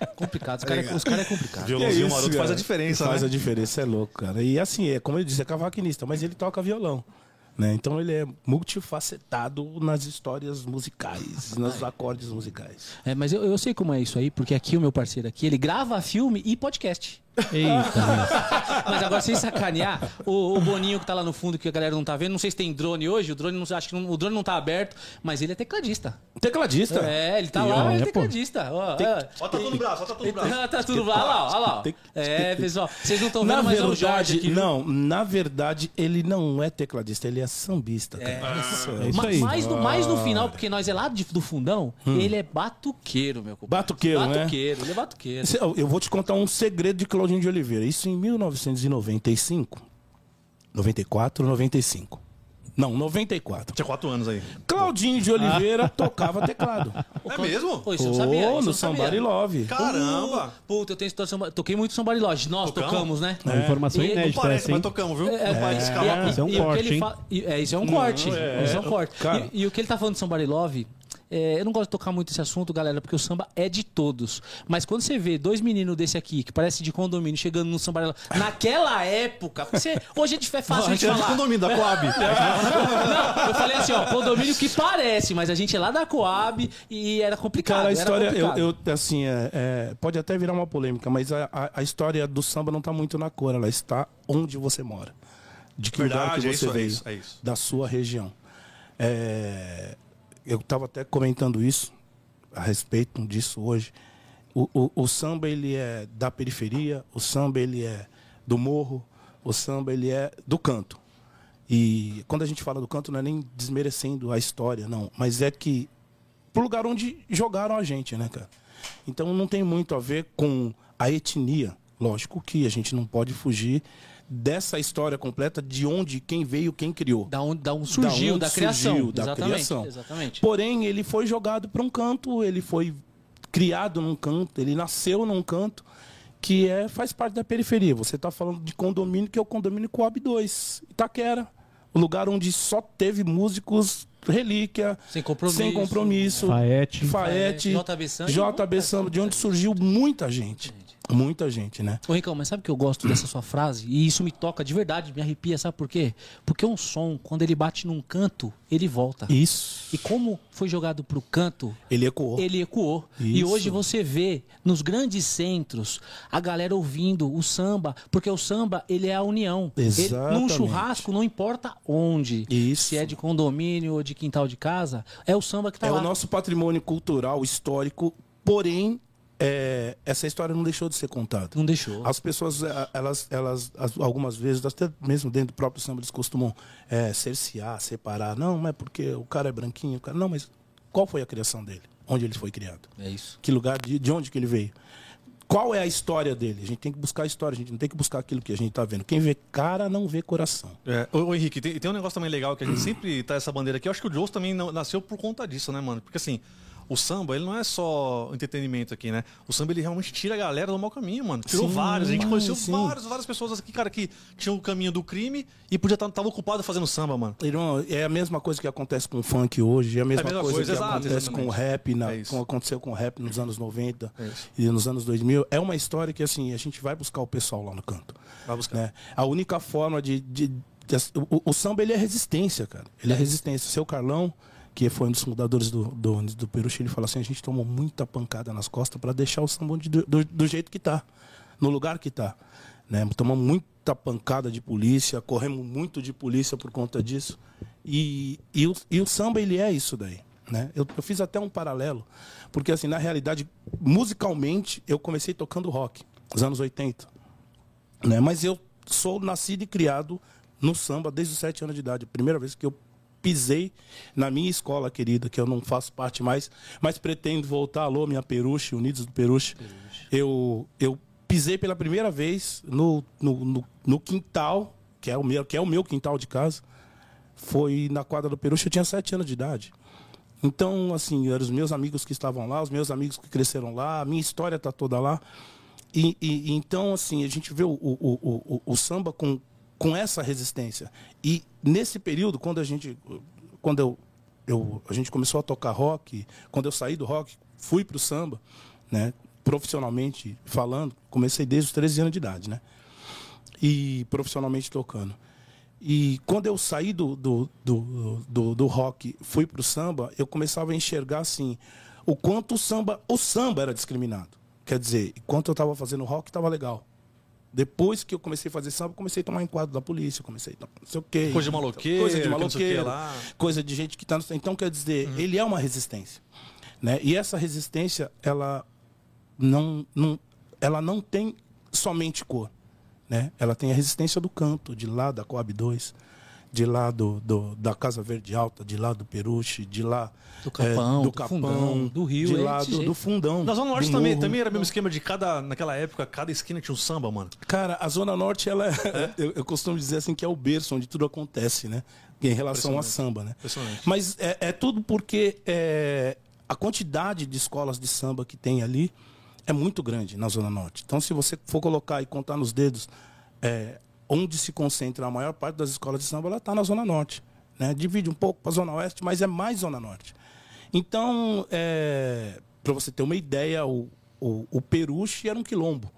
É [LAUGHS] complicado. Os caras os cara é complicado. Violãozinho isso, maroto faz cara? a diferença, Faz né? a diferença, é louco, cara. E assim, é como eu disse, é cavaquinista, mas ele toca violão. Né? Então ele é multifacetado nas histórias musicais, nos acordes musicais. É, mas eu, eu sei como é isso aí, porque aqui o meu parceiro aqui, ele grava filme e podcast. Eita, [LAUGHS] Mas agora, sem sacanear, o, o Boninho que tá lá no fundo, que a galera não tá vendo, não sei se tem drone hoje, o drone não, acho que não- o drone não tá aberto, mas ele é tecladista. Tecladista. É, ele tá E lá, ele é tecladista. Ó, é. Ó, tá tudo no braço, ó, tá tudo no braço. Ah, [LAUGHS] tá tudo lá, olha lá, olha lá. Tem- É, pessoal, vocês não estão vendo, Na mas é o Jorge aqui. viu? não, na verdade, ele não é tecladista, ele é sambista, cara. Isso, É isso aí. mais, no, mais no final, porque nós é lá de- do fundão, ele é batuqueiro, meu compadre. Batuqueiro, né? Batuqueiro, ele é batuqueiro. Eu eu vou te contar um segredo de Claudinho de Oliveira. Isso em 1995. 94, 95. Não, 94. Tinha quatro anos aí. Claudinho de Oliveira [LAUGHS] tocava teclado. É mesmo? Pô, isso eu sabia, isso Ô, no sabia. Somebody Love. Caramba! Puta, eu tenho situação. Toquei muito Somebody Lodge. Nós Tocamos? tocamos, né? Uma informação E- Não inédita parece, essa, mas hein? tocamos, viu? É, Não Isso é um e o que corte, ele hein? fa- e- É, isso é um corte. é, isso é um corte. E, e o que ele tá falando de Somebody Love, é, eu não gosto de tocar muito esse assunto, galera, porque o samba é de todos. Mas quando você vê dois meninos desse aqui, que parece de condomínio, chegando no Love, naquela época, você, hoje é é fácil a de de falar. condomínio da Coab. [LAUGHS] Não, eu falei assim, ó, condomínio que parece, mas a gente é lá da Coab e era complicado. Cara, a história, eu, eu, assim, é, é, pode até virar uma polêmica, mas a, a, a história do samba não tá muito na cor, ela está onde você mora. De que lugar Verdade, que é você isso, é veio. isso, é isso. Da sua região. É, eu estava até comentando isso, a respeito disso hoje. O, o, o samba, ele é da periferia, o samba, ele é do morro, o samba, ele é do canto. E quando a gente fala do canto, não é nem desmerecendo a história, não. Mas é que pro lugar onde jogaram a gente, né, cara? Então não tem muito a ver com a etnia. Lógico que a gente não pode fugir dessa história completa de onde, quem veio, quem criou. Da onde, da onde surgiu, onde da criação. surgiu, da exatamente, criação. Exatamente. Porém, ele foi jogado para um canto, ele foi criado num canto, ele nasceu num canto que é, faz parte da periferia. Você está falando de condomínio que é o condomínio Coab 2, Itaquera. O lugar onde só teve músicos relíquia, Sem compromisso. sem compromisso, Faete. Faete, JB Samba. JB Samba, de onde surgiu muita gente. Muita gente, né? Ô, Ricão, mas sabe que eu gosto dessa sua frase? E isso me toca de verdade, me arrepia, sabe por quê? Porque um som, quando ele bate num canto, ele volta. Isso. E como foi jogado pro canto, Ele ecoou. ele ecoou. E Isso. hoje você vê nos grandes centros a galera ouvindo o samba, porque o samba ele é a união. Ele, num Exatamente. churrasco, não importa onde, Isso. se é de condomínio ou de quintal de casa, é o samba que tá É lá. o nosso patrimônio cultural, histórico, porém, é, essa história não deixou de ser contada. Não deixou. As pessoas, eh, elas, elas as- algumas vezes, até mesmo dentro do próprio samba, eles costumam é, cercear, separar. Não, mas é porque o cara é branquinho. O cara... Não, mas qual foi a criação dele? Onde ele foi criado? É isso. Que lugar, de, de onde que ele veio? Qual é a história dele? A gente tem que buscar a história, a gente não tem que buscar aquilo que a gente está vendo. Quem vê cara não vê coração. É, ô, ô, Henrique, tem, tem um negócio também legal que a gente sempre tá essa bandeira aqui. Eu acho que o Jones também não- nasceu por conta disso, né, mano? Porque assim, o samba, ele não é só entretenimento aqui, né? O samba, ele realmente tira a galera do mau caminho, mano. Tirou Sim, vários. A gente conheceu sim. vários, várias pessoas aqui, cara, que tinham o caminho do crime e podia estar tava ocupado fazendo samba, mano. Irmão, é a mesma coisa que acontece com o funk hoje, é a mesma, mesma coisa, coisa, que exato, acontece exatamente. com o rap, na, É isso. com, aconteceu com o rap nos anos 90 É e nos anos 2000. É uma história que, assim, a gente vai buscar o pessoal lá no canto. Vai buscar. né? A única forma de... de- o, o samba, ele é resistência, cara. Ele é resistência. O seu Carlão, que foi um dos fundadores do, do, do Peruche, ele fala assim, a gente tomou muita pancada nas costas para deixar o samba do, do, do jeito que tá. No lugar que tá. Né? Tomamos muita pancada de polícia, corremos muito de polícia por conta disso. E, e, o, e o samba, ele é isso daí. Né? Eu, eu fiz até um paralelo, porque assim, na realidade, musicalmente, eu comecei tocando rock, nos anos 80. Né? Mas eu sou nascido e criado no samba desde os sete anos de idade. Primeira vez que eu pisei na minha escola querida, que eu não faço parte mais, mas pretendo voltar. Alô, minha Peruche, Unidos do Peruche. Eu, eu pisei pela primeira vez no, no, no, no quintal, que é, o meu, que é o meu quintal de casa. Foi na quadra do Peruche, eu tinha sete anos de idade. Então, assim, eram os meus amigos que estavam lá, os meus amigos que cresceram lá, a minha história está toda lá. E, e- então, assim, a gente vê o, o, o, o samba com, com essa resistência. E nesse período, quando a gente. Quando eu, eu, a gente começou a tocar rock, quando eu saí do rock, fui para o samba, né? Profissionalmente falando, comecei desde os 13 anos de idade, né? E profissionalmente tocando. E quando eu saí do, do, do, do, do rock, fui pro samba, eu começava a enxergar assim o quanto o samba, o samba era discriminado. Quer dizer, enquanto eu estava fazendo rock, estava legal. Depois que eu comecei a fazer samba, eu comecei a tomar enquadro da polícia, comecei a tomar não sei o quê. Coisa de maloqueiro, coisa de maloqueiro, lá. coisa de gente que está no... Então, quer dizer, Uhum. ele é uma resistência. Né? E essa resistência, ela não, não, ela não tem somente cor. Né? Ela tem a resistência do canto, de lá da Coab 2, de lá do, do- da Casa Verde Alta, de lá do Peruche, de lá Do Capão, é, do do, Capão, Fundão, do Rio, de é lá do, do Fundão. Na Zona Norte do também, Morro. também era o mesmo esquema de cada. Naquela época, cada esquina tinha um samba, mano. Cara, a Zona Norte, ela é, [LAUGHS] eu, eu costumo dizer assim que é o berço onde tudo acontece, né? Em relação a samba, né? Mas é, é tudo porque é, a quantidade de escolas de samba que tem ali é muito grande na Zona Norte. Então, se você for colocar e contar nos dedos é, onde se concentra a maior parte das escolas de samba, ela está na Zona Norte. Né? Divide um pouco para a Zona Oeste, mas é mais Zona Norte. Então, para você ter uma ideia, o, o, o Peruche era um quilombo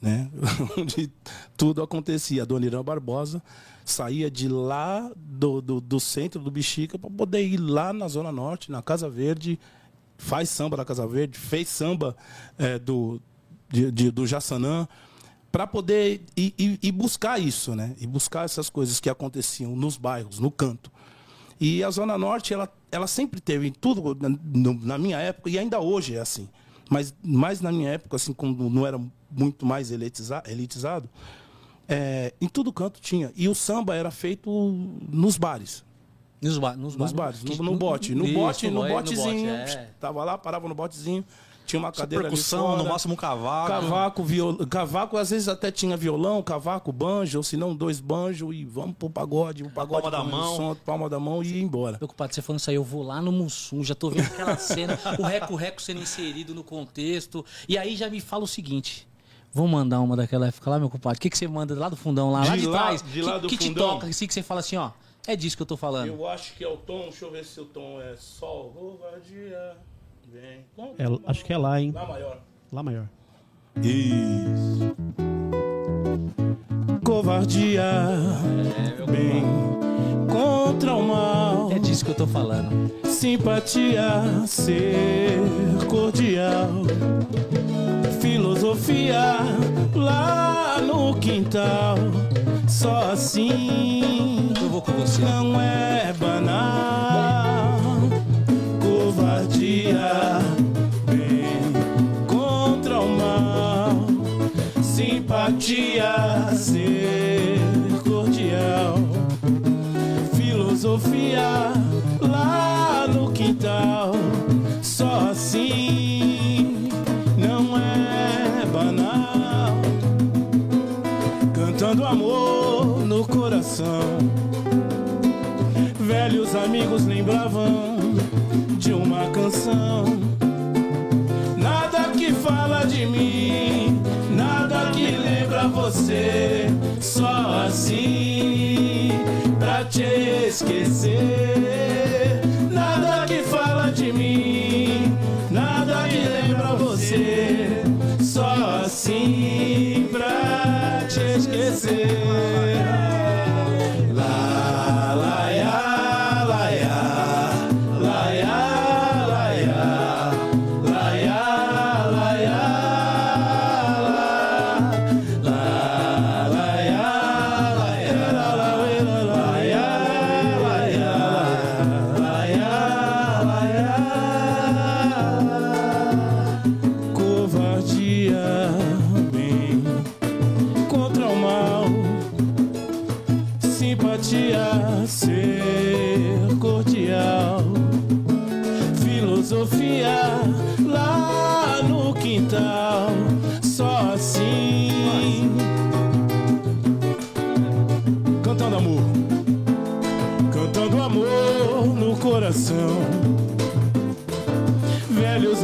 né? [LAUGHS] onde tudo acontecia. A Dona Irã Barbosa saía de lá do, do, do centro do Bexiga para poder ir lá na Zona Norte, na Casa Verde, faz samba da Casa Verde, fez samba eh, do, de- de- do Jaçanã, para poder ir, ir- ir buscar isso, né? E buscar essas coisas que aconteciam nos bairros, no canto. E a Zona Norte, ela, ela sempre teve em tudo, na, no- na minha época, e ainda hoje é assim. Mas mais na minha época, assim, quando não era muito mais elitiza- elitizado, é, em todo canto tinha. E o samba era feito nos bares. Nos, ba nos, Nos ba- bares, no, no bote. No bote, no é, botezinho. é. Tava lá, parava no botezinho, tinha uma Essa cadeira ali percussão, fora. no máximo um cavalo. Cavaco, viol... cavaco, às vezes até tinha violão, cavaco, banjo, ou se não, dois banjos e vamos pro pagode, o pagode Palma da mão. som, palma da mão e ir embora. Preocupado, você falando isso aí, eu vou lá no Mussum, já tô vendo aquela cena, o reco-reco sendo inserido no contexto. E aí já me fala o seguinte. Vamos mandar uma daquela época lá, meu compadre. O que, que você manda lá do fundão lá? lá De de lá- trás. de lá que, do que te fundão. toca, assim que você fala assim, ó. É disso que eu tô falando. Eu acho que é o tom, deixa eu ver se o tom é sol, covardia, vem. É, acho que é lá, hein? Lá maior. Lá maior. Isso. Covardia, bem contra o mal. É disso que eu tô falando. Simpatia, ser cordial. Filosofia lá no quintal. Só assim Eu vou com você. não é banal. Simpatia, ser cordial. Filosofia lá no quintal. Só assim não é banal. Cantando amor no coração. Velhos amigos lembravam de uma canção. Você. Só assim pra te esquecer. Nada que fala de mim, nada que lembra você. Só assim pra te esquecer.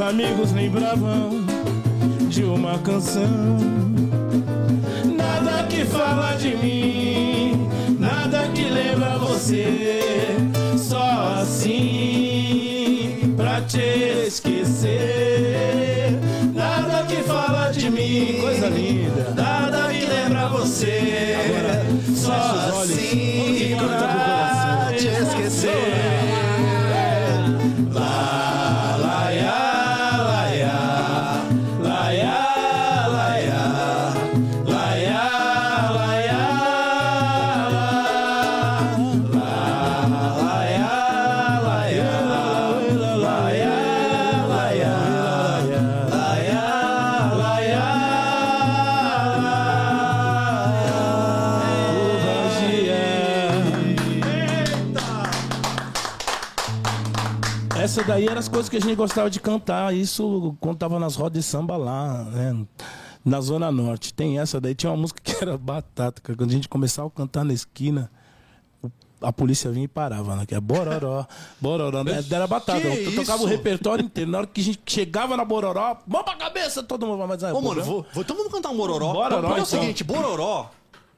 Amigos lembravam de uma canção. Nada que fala de mim, nada que lembra você. As coisas que a gente gostava de cantar. Isso quando tava nas rodas de samba lá, né? Na Zona Norte. Tem essa daí. Tinha uma música que era batata. cara. Quando a gente começava a cantar na esquina, o- a polícia vinha e parava, né? Que é bororó, bororó. Né? Era batata. Que Eu tocava o isso? repertório inteiro. Na hora que a gente chegava na bororó, mão pra cabeça, todo mundo vai mais. Ô, mano, vou, vou, então vamos cantar um Bororó. Bororó, Porque é o então. seguinte, Bororó,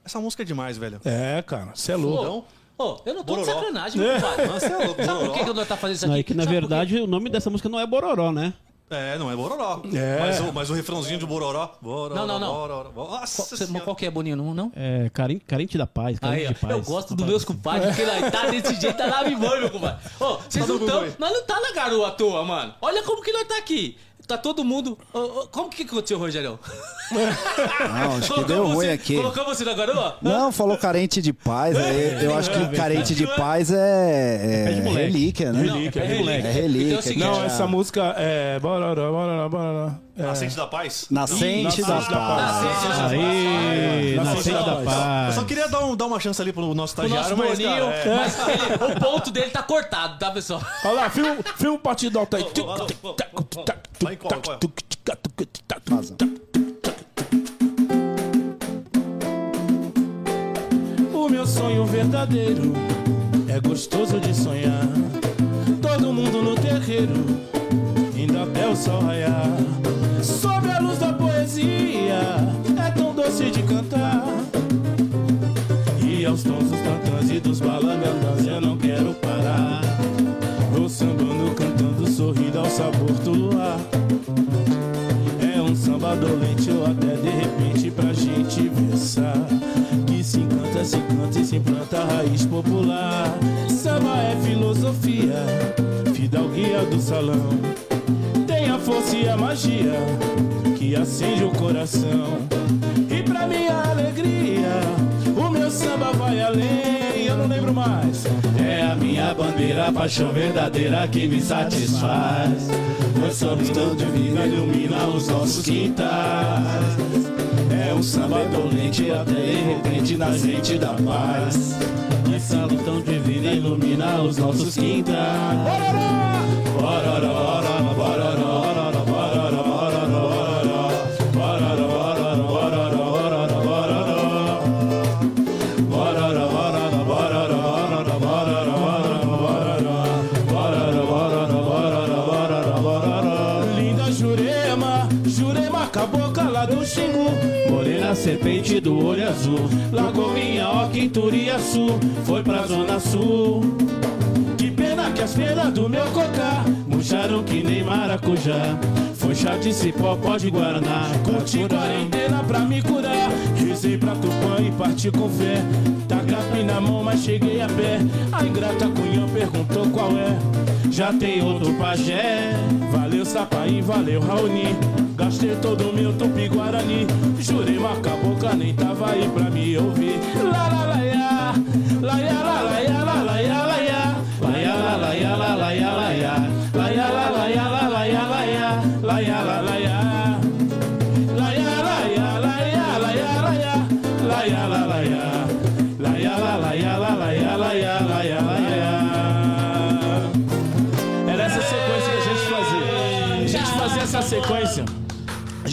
essa música é demais, velho. É, cara, você é louco. Então, Ô, eu não tô de Bororó. sacanagem, meu compadre. Nossa, é louco, Sabe por que, que nós tá fazendo isso Não, aqui? é que na Sabe por quê? verdade o nome dessa música não é Bororó, né? É, não é Bororó. É. Mas, o, mas o refrãozinho de Bororó. Bororó Não, não, não. Bororó. Nossa Qual, você- Senhora. qual que é, Boninho? Não? não? É carente, carente da paz, carente Aí, ó, de paz. eu gosto dos meus compadres, [LAUGHS] porque nós tá desse jeito, tá lá me mãe, meu compadre. Ô, vocês Tá não no tão. Google aí. Nós não tá na garoa à toa, mano. Olha como que nós tá aqui. Tá todo mundo. Ô, como que aconteceu, Rogério? Não, acho que deu Colocamos ruim você- aqui. Colocamos você na garoa? Não, falou carente de paz. aí Eu acho que carente de paz é, É de é relíquia, né? Relíquia, é é relíquia. É relíquia. Então é o seguinte, Não, essa música é. Bororó, bororó, bororó. É. Nascente da Paz? Nascente da Nascente da paz. Nascente nascente da paz. Eu só queria dar, um- dar uma chance ali pro nosso O nosso estagiário, mas, Boninho, cara, é... mas ele- o ponto dele tá cortado, tá, pessoal? Olha lá, filma, filma o partido alto aí. Vai é? Vaza. O meu sonho verdadeiro é gostoso de sonhar. Todo mundo no terreiro, indo até o sol raiar. Sob a luz da poesia, é tão doce de cantar. E aos tons dos tantãs e dos balangandãs eu não quero parar. Vou sambando, cantando, sorrindo ao sabor do luar. Samba dolente ou até de repente pra gente versar. Que se encanta, se canta e se implanta a raiz popular. Samba é filosofia, fidalguia do salão. Tem a força e a magia que acende o coração. E pra minha alegria, meu samba vai além. Eu não lembro mais. É a minha bandeira, a paixão verdadeira que me satisfaz. Foi solidão divina ilumina os nossos quintais. É um samba dolente até de repente na gente da paz. Essa luz tão divina ilumina os nossos quintais. Bororó, bororó, serpente do olho azul Lagoinha, ó, Quinturiaçu Foi pra Zona Sul que pena que as penas do meu cocá murcharam que nem maracujá. Foi chá de cipó, pó de guaraná. Curti quarentena pra me curar. Rezei pra Tupã e parti com fé. Tá na mão, mas cheguei a pé. A ingrata cunhã perguntou qual é. Já tem outro pajé. Valeu Sapaí, valeu Raoni. Gastei todo o meu tupi guarani. Jurei uma cabocla, nem tava aí pra me ouvir. Lá, lá, lá. Lá, lá, lá, ya, lá, lá,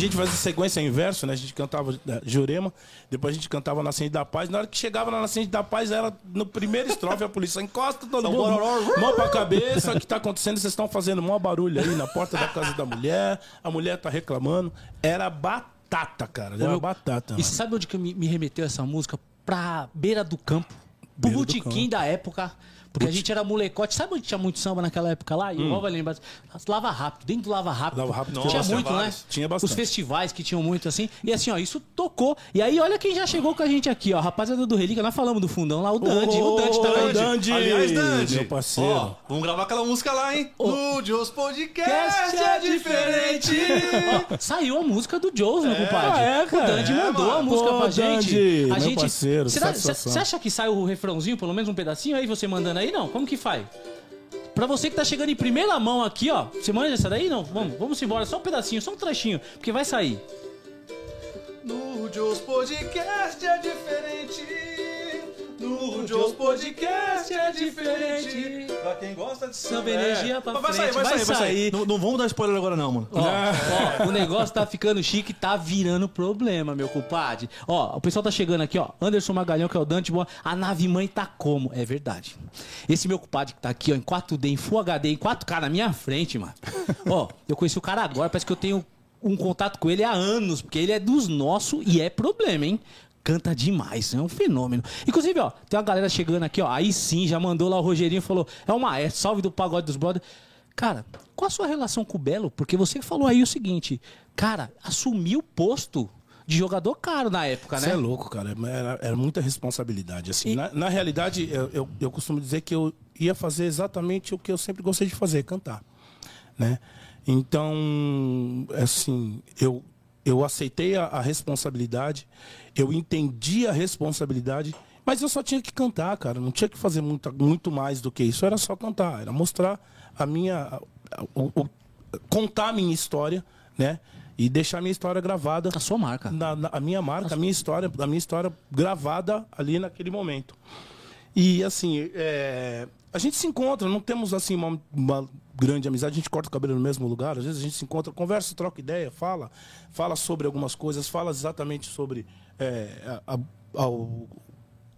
gente fazia. A gente fazia essa sequência. A gente fazia sequência inverso, né? A gente cantava eh, Jurema, depois a gente cantava Nascente da Paz. Na hora que chegava na Nascente da Paz, era no primeiro estrofe a polícia encosta todo mundo, mão pra cabeça. O que tá acontecendo? Vocês estão fazendo maior barulho aí na porta da casa da mulher. A mulher tá reclamando. Era batata, cara. Era meu- batata. E mano. sabe onde que me, me remeteu essa música? Pra beira do campo. Pro botequim campo. da época. Porque a gente era molecote. Sabe onde tinha muito samba naquela época lá? E o vai lembrar. Lava Rápido. Dentro do Lava Rápido. Lava Rápido tinha Nossa, muito, né? vários. Tinha bastante. Os festivais que tinham muito assim. E assim, ó, isso tocou. E aí, olha quem já chegou com a gente aqui, ó. Rapaziada do Relíquia. Nós falamos do fundão lá. O Dante. o Dante tá aí. Dante. Aliás, Dante. Meu parceiro. Ó, vamos gravar aquela música lá, hein? No Joe's Podcast Cast é diferente. Ó, [LAUGHS] saiu a música do Joes, meu compadre. Ah, é, cara? O Dante É, mandou mano. a música Pô, pra gente. Dante, a meu gente. parceiro. Você acha que sai o refrãozinho, pelo menos um pedacinho aí, você mandando aí? Não. Como que faz? Pra você que tá chegando em primeira mão aqui, ó. Você manja essa daí? Não? Vamos, vamos embora. Só um pedacinho, só um trechinho. Porque vai sair. No Podcast é diferente. No Joe's Podcast é diferente. Pra quem gosta de Samba energia pra Mas vai frente, sair, vai, vai sair, vai sair. sair. Não, não vamos dar spoiler agora não, mano. Ó, ó, [LAUGHS] o negócio tá ficando chique, tá virando problema, meu compadre. Ó, o pessoal tá chegando aqui, ó. Anderson Magalhão, que é o Dante Boa. A nave mãe tá como? É verdade. Esse meu compadre que tá aqui, ó, em 4D, em Full HD, em 4K na minha frente, mano. Ó, eu conheci o cara agora, parece que eu tenho um contato com ele há anos, porque ele é dos nossos e é problema, hein? Canta demais, é um fenômeno. Inclusive, ó, tem uma galera chegando aqui, ó. Aí sim, já mandou lá o Rogerinho falou: é uma é, salve do pagode dos brothers. Cara, qual a sua relação com o Belo? Porque você falou aí o seguinte, cara, assumiu o posto de jogador caro na época, Você né? é louco, cara. Era, era muita responsabilidade. Assim, E- na, na realidade, eu, eu, eu costumo dizer que eu ia fazer exatamente o que eu sempre gostei de fazer, cantar. Né? Então, assim, eu, eu aceitei a, a responsabilidade, eu entendi a responsabilidade, mas eu só tinha que cantar, cara. Não tinha que fazer muito, muito mais do que isso. Era só cantar, era mostrar a minha. a- a- o- o- contar a minha história, né? E deixar a minha história gravada A sua marca. na, na- a minha marca, a minha história, a minha história gravada ali naquele momento. E assim, é, a gente se encontra, não temos assim uma, uma grande amizade, a gente corta o cabelo no mesmo lugar, às vezes a gente se encontra, conversa, troca ideia, fala, fala sobre algumas coisas, fala exatamente sobre é, a- a- o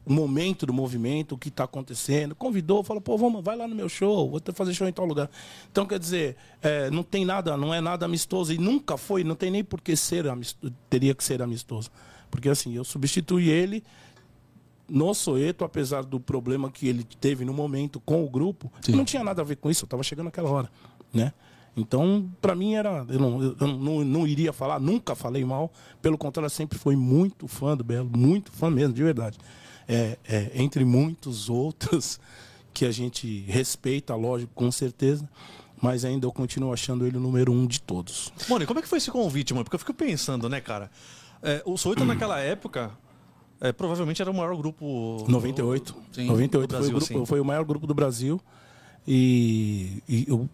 momento do movimento, o que está acontecendo. Convidou, falou, pô, vamos, vai lá no meu show, vou fazer show em tal lugar. Então, quer dizer, é, não tem nada, não é nada amistoso e nunca foi, não tem nem por que ser amistoso, teria que ser amistoso. Porque assim, eu substituí ele no Soeto, apesar do problema que ele teve no momento com o grupo, não tinha nada a ver com isso, eu estava chegando naquela hora, né? Então, para mim era, eu, não, eu não, não iria falar, nunca falei mal, pelo contrário, sempre fui muito fã do Belo, muito fã mesmo, de verdade. É, é, entre muitos outros que a gente respeita, lógico, com certeza, mas ainda eu continuo achando ele o número um de todos. Mano, como é que foi esse convite, mano? Porque eu fico pensando, né, cara? É, o Soita naquela época, é, provavelmente era o maior grupo... 98. Sim, 98 do foi, Brasil, o grupo, foi o maior grupo do Brasil. E, e o,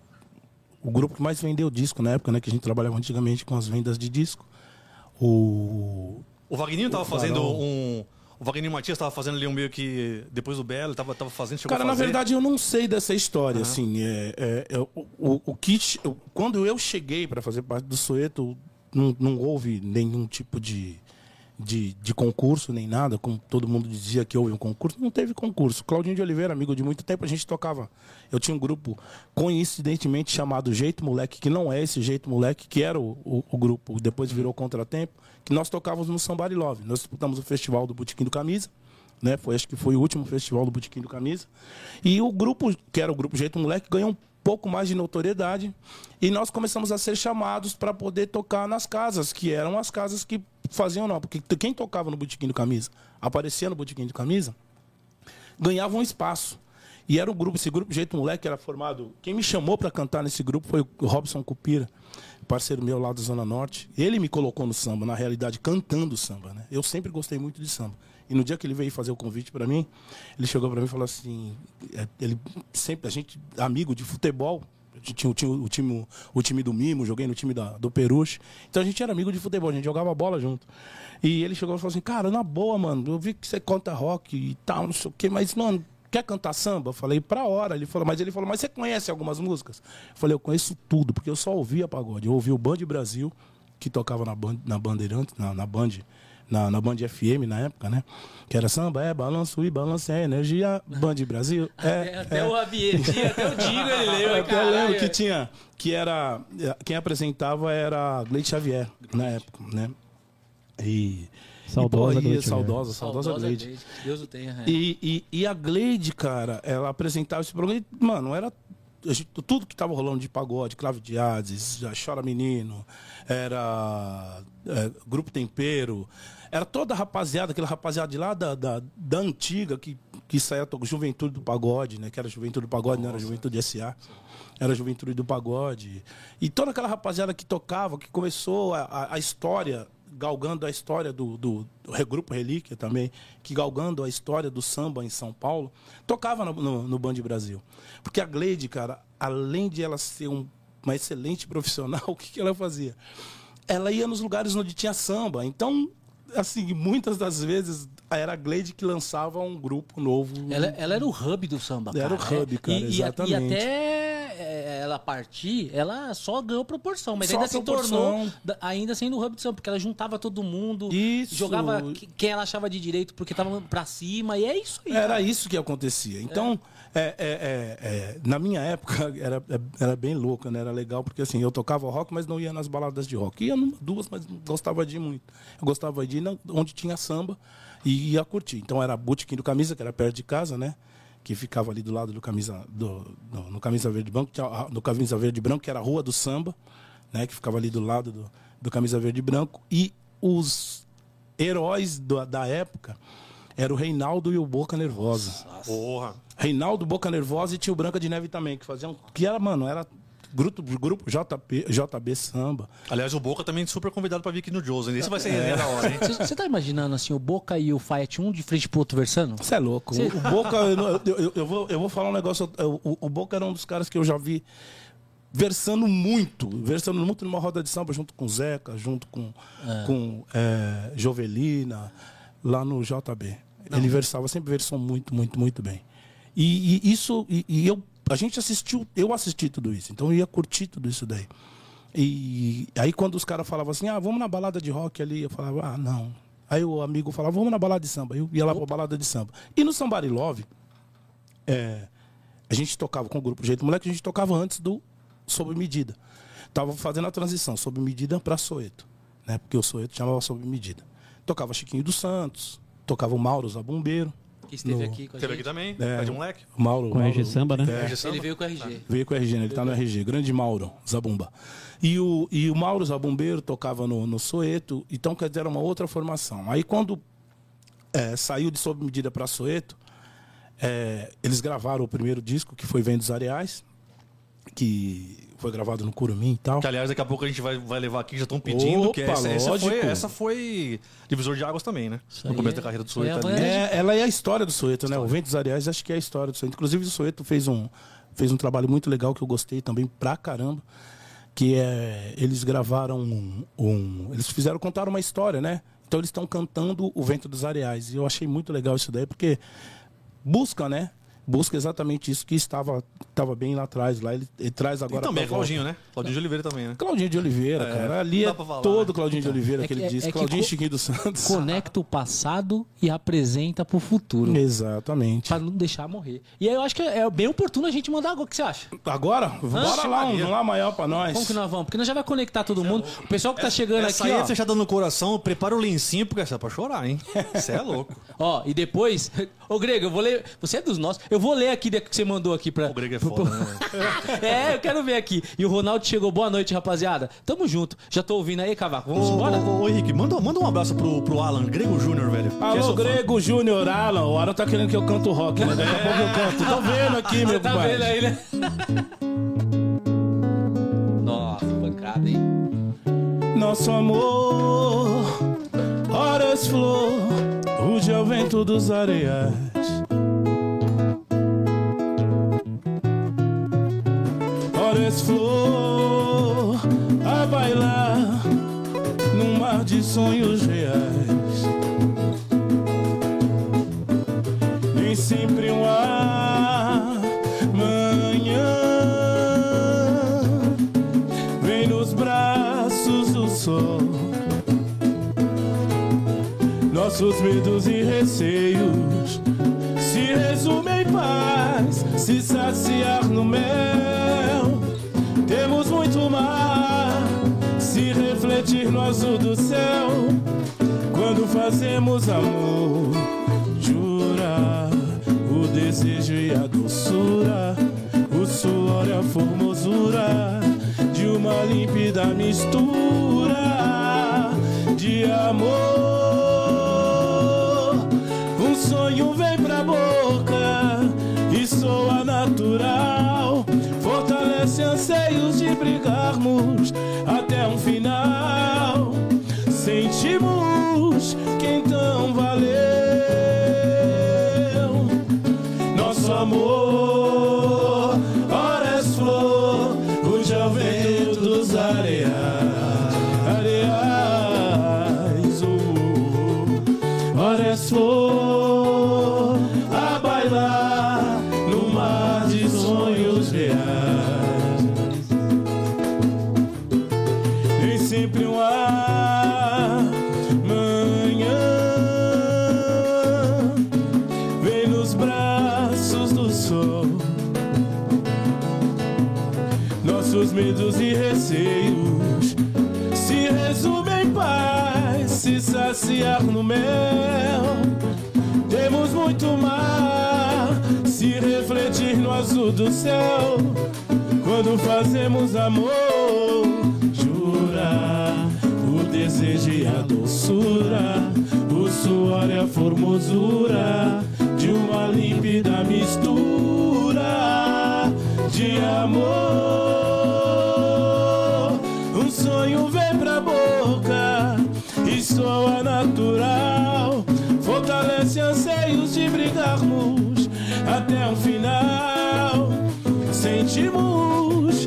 o grupo que mais vendeu disco na época, né? Que a gente trabalhava antigamente com as vendas de disco. O. O Wagninho tava O fazendo um... O Wagninho Matias tava fazendo ali um meio que... Depois do Belo, tava, tava fazendo, chegou Cara, na verdade eu não sei dessa história, assim. É, é, é, o, o, o que. eu- quando eu cheguei para fazer parte do Soeto, não, não houve nenhum tipo de, de, de concurso, nem nada, como todo mundo dizia que houve um concurso. Não teve concurso. Claudinho de Oliveira, amigo de muito tempo, a gente tocava. Eu tinha um grupo coincidentemente chamado Jeito Moleque, que não é esse Jeito Moleque, que era o, o, o grupo, depois virou Contratempo, que nós tocávamos no Somebody Love. Nós disputamos o festival do Botequim do Camisa né? Foi, acho que foi o último festival do Botequim do Camisa. E o grupo, que era o grupo Jeito Moleque, ganhou um pouco mais de notoriedade. E nós começamos a ser chamados para poder tocar nas casas, que eram as casas que faziam não. Porque quem tocava no Botequim do Camisa, aparecia no Botequim do Camisa, ganhava um espaço. E era o grupo, esse grupo Jeito Moleque era formado. Quem me chamou para cantar nesse grupo foi o Robson Cupira, parceiro meu lá da Zona Norte. Ele me colocou no samba, na realidade, cantando samba, né? Eu sempre gostei muito de samba. E no dia que ele veio fazer o convite para mim, ele chegou para mim e falou assim: é, ele sempre, a gente, amigo de futebol, tinha o o time, o time do Mimo, joguei no time da, do Peruche. Então a gente era amigo de futebol, a gente jogava bola junto. E ele chegou e falou assim: Cara, na boa, mano, eu vi que você canta rock e tal, não sei o quê, mas, mano, quer cantar samba? Eu falei, pra hora. Ele falou, mas ele falou, mas você conhece algumas músicas? Eu falei, eu conheço tudo, porque eu só ouvia pagode. Eu ouvi o Band Brasil, que tocava na Band, na Bandeirantes, na, na Band, na, na Band FM na época, né? Que era samba, é balanço e balanço é energia, Band Brasil. [LAUGHS] É, até é. o Avietinha, até o Digo ele leu, [LAUGHS] Eu até caralho. lembro que tinha, que era, quem apresentava era Gleide Xavier, na época, né? E... Saudosa e, pô, e- Gleide Xavier. saudosa, saudosa, Gleide. Gleide. Deus o tenha. é. E, e, e a Gleide, cara, ela apresentava esse programa. e, Mano, era. Gente- tudo que tava rolando de pagode, Clave de Hades, Chora Menino, era é, Grupo Tempero, era toda a rapaziada, aquela rapaziada de lá da, da, da antiga, que, que saía com Juventude do Pagode, né? Que era Juventude do Pagode, não era Juventude SA. Era Juventude do Pagode. E toda aquela rapaziada que tocava, que começou a, a, a história, galgando a história do, do, do Grupo Relíquia também, que galgando a história do samba em São Paulo, tocava no, no, no Band Brasil. Porque a Gleide, cara, além de ela ser um- uma excelente profissional, [LAUGHS] o que, que ela fazia? Ela ia nos lugares onde tinha samba. Então, assim, muitas das vezes era a Gleide que lançava um grupo novo. Ela, ela era o hub do samba, Era cara. o hub, cara, E, e exatamente. E, até é, ela partir, ela só ganhou proporção, mas Só ainda se tornou, da- ainda sendo o hub do samba, porque ela juntava todo mundo, Isso. jogava que- quem ela achava de direito porque tava pra cima, e é isso aí. Era cara. isso que acontecia. Então, é, é, é, é, na minha época, [LAUGHS] era, era bem louco, né? Era legal, porque assim, eu tocava rock, mas não ia nas baladas de rock. Ia numa, duas, mas não gostava de ir muito. Eu gostava de ir na- onde tinha samba e ia curtir. Então era Botequim do Camisa, que era perto de casa, né? Que ficava ali do lado do camisa, do, no, no camisa verde branco, a- no camisa verde branco, que era a rua do samba, né? Que ficava ali do lado do, do camisa verde branco. E os heróis do- da época era o Reinaldo e o Boca Nervosa. Porra. Reinaldo Boca Nervosa e tio Branca de Neve também, que faziam. Que era, mano, era grupo, grupo JP, JB Samba. Aliás, o Boca também é super convidado pra vir aqui no Josen. Esse vai ser É. resenha da hora, hein? Você tá imaginando assim, o Boca e o Fiat um de frente pro outro versando? Você é louco. Cê- O Boca, eu, não- eu- eu- eu vou, eu vou falar um negócio. eu- O, o Boca era um dos caras que eu já vi versando muito, versando muito numa roda de samba junto com Zeca, junto com, com é, Jovelina, lá no JB. Ele versava, sempre versou muito, muito, muito bem. E, e isso, e, e eu, a gente assistiu, eu assisti tudo isso, então eu ia curtir tudo isso daí. E aí quando os caras falavam assim, ah, vamos na balada de rock ali, eu falava, ah, não. Aí o amigo falava, vamos na balada de samba. Eu ia lá pra balada de samba. E no Somebody Love, é, a gente tocava com o grupo Jeito Moleque, a gente tocava antes do Sob Medida. Tava fazendo a transição Sob Medida para Soeto, né? Porque o Soeto chamava Sob Medida. Tocava Chiquinho dos Santos, tocava o Mauro Zabumbeiro. Que esteve No- aqui com a Teve gente. aqui também, É. é. de moleque. O Mauro, Com Mauro- RG Samba, né? É, RG Samba. Ele veio com o RG. Veio com o RG, né? Ele tá no RG. Grande Mauro Zabumba. E o, e o Mauro Zabumbeiro tocava no, no Soeto, então quer dizer, era uma outra formação. Aí quando é, saiu de Sob Medida para Soeto, é, eles gravaram o primeiro disco, que foi Vendos Areais, que foi gravado no Curumim e tal. Que, aliás, daqui a pouco a gente vai, vai levar aqui, já estão pedindo. que Opa, essa, essa, foi, essa foi divisor de águas também, né? aí No começo é- da carreira do ali. van- É, ela é a história do Soeto, né? O Ventos Areais acho que é a história do Soeto. Inclusive o Soeto fez um, fez um trabalho muito legal que eu gostei também pra caramba. Que é. Eles gravaram um. um- eles fizeram contar uma história, né? Então eles estão cantando o Vento dos Areais. E eu achei muito legal isso daí, porque busca, né? Busca exatamente isso que estava, estava bem lá atrás. Lá ele, ele traz E agora. também, pra volta. Claudinho, né? Claudinho de Oliveira também, né? Claudinho de Oliveira, cara. Ali é falar, todo né? Claudinho de Oliveira É que que- ele é- diz. é Claudinho Chiquinho dos Santos. Conecta o passado e apresenta pro futuro. Exatamente. Pra não deixar morrer. E aí eu acho que é bem oportuno a gente mandar agora. O que você acha? Agora? Bora lá, um, Maria. lá maior pra nós. Como que nós vamos? Porque nós já vai conectar todo mundo. O pessoal que tá chegando Essa aqui, aí ó. é fechada no coração, prepara o lencinho, porque essa é pra chorar, hein? [LAUGHS] Você é louco. Ó, e depois. [LAUGHS] Ô, Grego, eu vou ler. Você é dos nossos. Eu vou ler aqui que você mandou aqui pra. O Grego é foda, né? [LAUGHS] É, eu quero ver aqui. E o Ronaldo chegou. Boa noite, rapaziada. Tamo junto. Já tô ouvindo aí, Cavaco. Vamos Ô, embora? ô, ô, Henrique, manda, manda um abraço pro, pro Alan, Grego Júnior, velho. Que é Alô. Grego Júnior Alan. O Alan tá querendo que eu canto rock, né? Daqui a pouco eu canto. Tô vendo aqui, meu Você tá vendo aí, né? [LAUGHS] Nossa, pancada, hein? Nosso amor, horas flor, ruge ao vento dos areais. Horas flor, a bailar num mar de sonhos reais. Nem sempre um ar, manhã vem nos braços do sol. Nossos medos e receios se resumem em paz, se saciar no mel. Temos muito mar, se refletir no azul do céu. Quando fazemos amor, jura o desejo e a doçura, o suor e a formosura de uma límpida mistura de amor. Um sonho vem pra boca e soa natural. Anseios de brigarmos até um final. Sentimos que então valeu nosso amor. Se saciar no mel. Temos muito mar, se refletir no azul do céu. Quando fazemos amor, jura o desejo e a doçura, o suor e a formosura de uma límpida mistura de amor. Um sonho boca e soa natural, fortalece anseios de brigarmos até o final. Sentimos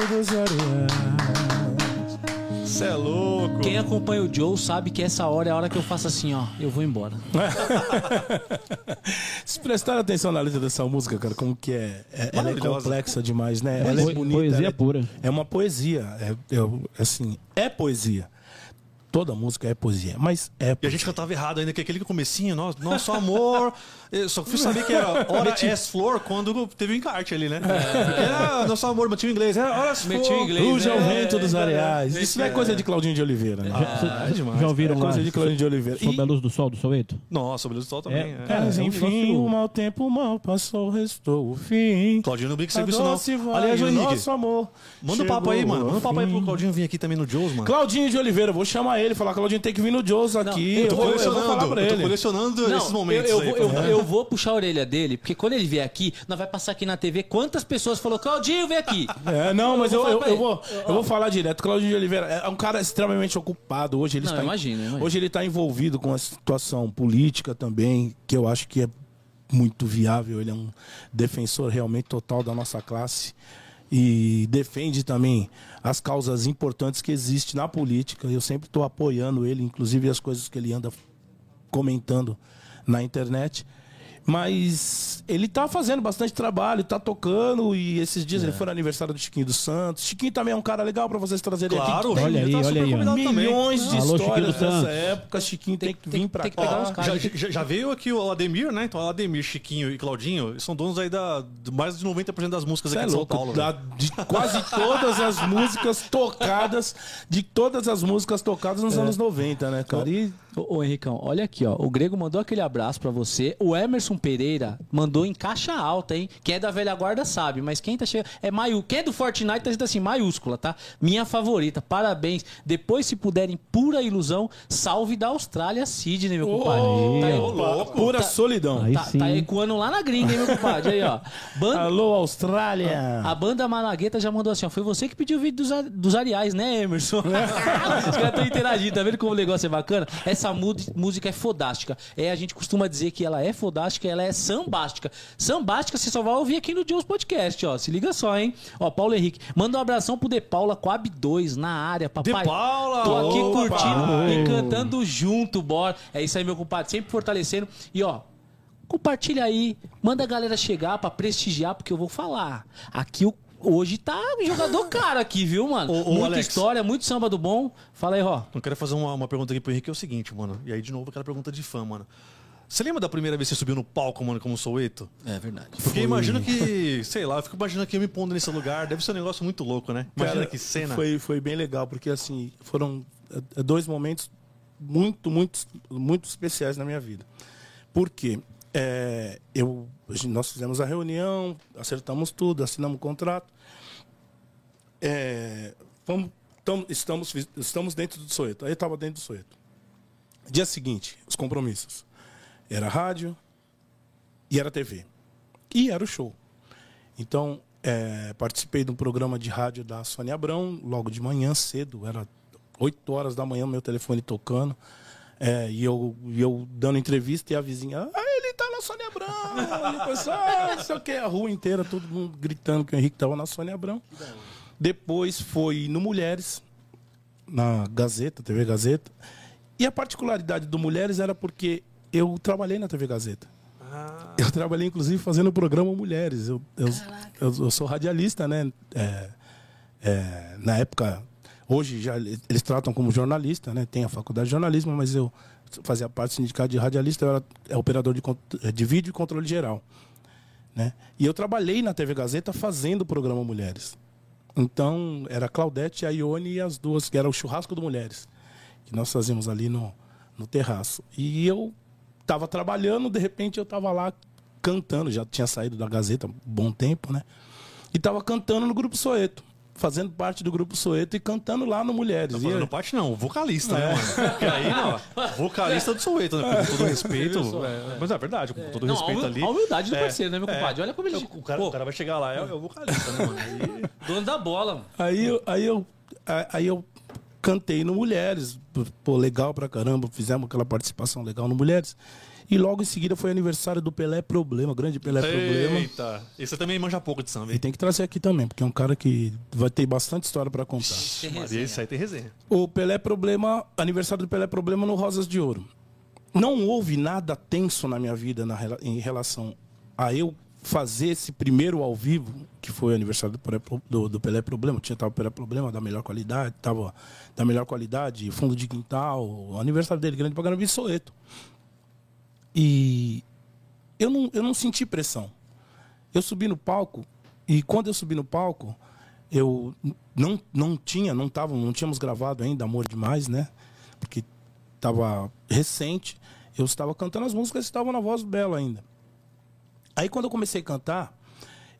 dos areais. Você é louco. Quem acompanha o Joe sabe que essa hora é a hora que eu faço assim, ó. Eu vou embora. [LAUGHS] Se prestar atenção na letra dessa música, cara, como que é. é ela é complexa demais, né? Ela é bonita. poesia ela é, pura. É uma poesia. É, é- assim, é poesia. Toda música é poesia, mas é E a poesia. gente cantava errado ainda, que aquele comecinho, nosso, nosso amor. [LAUGHS] Eu só fui saber que era [LAUGHS] Hora S Flor quando teve o encarte ali, né? Porque era nosso amor, mas tinha o inglês. Era Hora S Flor. Ruja é, o vento dos é, areais. é, Isso não é é. coisa de Claudinho de Oliveira, né? Ah, é demais. Já ouviram é lá? coisa de Claudinho de Oliveira. Sob a luz do sol do Soweto? Nossa, o Beleza do Sol também. É, é. é enfim, o mau tempo mal passou, restou o fim. Claudinho não brinca A isso, não. Aliás, o Henrique, nosso amor manda um papo aí, mano. Manda um papo aí pro. Claudinho vir aqui também no Joe's, mano. Claudinho de Oliveira, vou chamar ele, falar Claudinho tem que vir no Joe's aqui. eu eu, tô colecionando, vou falar pra eu tô ele. colecionando esses momentos eu, eu, aí. eu, vou- eu vou puxar a orelha dele, porque quando ele vier aqui, nós vai passar aqui na TV quantas pessoas falou, Claudinho, vem aqui. É, não, mas eu, vou eu, falar eu pra vou, eu vou falar direto. Claudinho de Oliveira é um cara extremamente ocupado. Hoje ele Não, está, imagino, imagino. hoje ele está envolvido com a situação política também, que eu acho que é muito viável. Ele é um defensor realmente total da nossa classe e defende também as causas importantes que existem na política. Eu sempre estou apoiando ele, inclusive as coisas que ele anda comentando na internet. Mas ele tá fazendo bastante trabalho, tá tocando, e esses dias ele foi no aniversário do Chiquinho dos Santos. Chiquinho também é um cara legal pra vocês trazerem Claro, aqui. Olha ele aí, tá olha super aí, também. Milhões de Alô, histórias dessa Santos. época. Chiquinho tem, que vir pra tem que cá. pegar uns caras. Já, já- já veio aqui o Ademir, né? Então, o Ademir, Chiquinho e Claudinho eles são donos aí da, de mais de 90% das músicas Cê aqui é de São Paulo. da- de quase todas as músicas tocadas, de todas as músicas tocadas nos anos 90, né, cara? E Ô, ô, Henricão, olha aqui, ó. O Grego mandou aquele abraço pra você. O Emerson Pereira mandou em caixa alta, hein? Quem é da velha guarda sabe, mas quem tá chegando. É maiúsculo. Quem é do Fortnite tá escrito assim, maiúscula, tá? Minha favorita. Parabéns. Depois, se puderem, pura ilusão, salve da Austrália, Sydney, meu compadre. tá, aí, louco. Pura solidão. Aí tá, sim. tá ecoando lá na gringa, hein, meu compadre? Aí, ó. Banda, Alô, Austrália. a banda Malagueta já mandou assim, ó. Foi você que pediu o vídeo dos, a- dos Ariais, né, Emerson? [LAUGHS] Os caras estão interagindo, tá vendo como o negócio é bacana? Essa música é fodástica. É, a gente costuma dizer que ela é fodástica, ela é sambástica. Sambástica você só vai ouvir aqui no Jones Podcast, ó. Se liga só, hein? Ó, Paulo Henrique, manda um abração pro De Paula Coab 2 na área, papai. De Paula! Tô aqui Opa! curtindo e cantando junto, bora. É isso aí, meu compadre, sempre fortalecendo. E ó, compartilha aí, manda a galera chegar pra prestigiar, porque eu vou falar. Aqui o- hoje tá jogador caro aqui, viu, mano? Ô, ô, Muita Alex. história, muito samba do bom. Fala aí, ó. Eu quero fazer uma, uma pergunta aqui pro Henrique, que é o seguinte, mano. E aí, de novo, aquela pergunta de fã, mano. Você lembra da primeira vez que você subiu no palco, mano, como Soueto? É verdade. Porque imagino que, sei lá, eu fico imaginando que eu me pondo nesse lugar. Deve ser um negócio muito louco, né? Imagina Cara, que cena. Foi, foi bem legal, porque assim, foram eh, dois momentos muito, muito, muito especiais na minha vida. Por quê? É, eu, gente- nós fizemos a reunião, acertamos tudo, assinamos o contrato. É, fomos- tam- estamos, estamos dentro do Soeto. Aí estava dentro do Soeto. Dia seguinte, os compromissos. Era rádio e era TV. E era o show. Então, é, participei de um programa de rádio da Sônia Abrão, logo de manhã, cedo, era 8 horas da manhã, meu telefone tocando. é, e, eu, eu dando entrevista e a vizinha, ele tá na Sônia Abrão. E pessoal, ah, não sei o que, a rua inteira, todo mundo gritando que o Henrique tava na Sônia Abrão. Depois foi no Mulheres, na Gazeta, TV Gazeta. E a particularidade do Mulheres era porque eu trabalhei na TV Gazeta. Eu trabalhei, inclusive, fazendo o programa Mulheres. Eu, eu, eu, eu sou radialista, né? É, é, na época, hoje já eles tratam como jornalista, né? Tem a faculdade de jornalismo, mas eu fazia parte do sindicato de radialista, eu era é, operador de, cont- de vídeo e controle geral. Né? E eu trabalhei na TV Gazeta fazendo o programa Mulheres. Então, era a Claudete, a Ione e as duas, que era o churrasco do Mulheres, que nós fazíamos ali no, no terraço. E eu estava trabalhando, de repente eu estava lá cantando, já tinha saído da Gazeta há um bom tempo, né? E estava cantando no Grupo Soeto, fazendo parte do Grupo Soeto e cantando lá no Mulheres. E fazendo eu- parte não, vocalista, né, mano? Porque aí, ó, vocalista do Soueto, né? Com todo respeito. é, mas é verdade, com todo Não, respeito a ali. a humildade do É, parceiro, né, meu é. compadre? Olha como ele... O cara, o cara vai chegar lá, é, é o vocalista, né, mano? Aí- [LAUGHS] dono da bola, mano. Aí, eu- aí, eu, aí eu cantei no Mulheres, pô, legal pra caramba, fizemos aquela participação legal no Mulheres. E logo em seguida foi aniversário do Pelé Problema, grande Pelé Problema. Eita. E você também manja pouco de samba, E tem que trazer aqui também, porque é um cara que vai ter bastante história pra contar. Tem Maria, resenha. isso aí tem resenha. O Pelé Problema, aniversário do Pelé Problema no Rosas de Ouro. Não houve nada tenso na minha vida na em relação a eu fazer esse primeiro ao vivo, que foi o aniversário do Pelé, do, do Pelé Problema. Tinha tava o Pelé Problema da melhor qualidade, tava da melhor qualidade, fundo de quintal, o aniversário dele grande pra caramba, em Soeto. E eu não, eu não senti pressão. Eu subi no palco e quando eu subi no palco, eu não, não tinha, não tava, não tínhamos gravado ainda Amor Demais, né? Porque estava recente. Eu estava cantando as músicas que estavam na voz do Belo ainda. Aí quando eu comecei a cantar,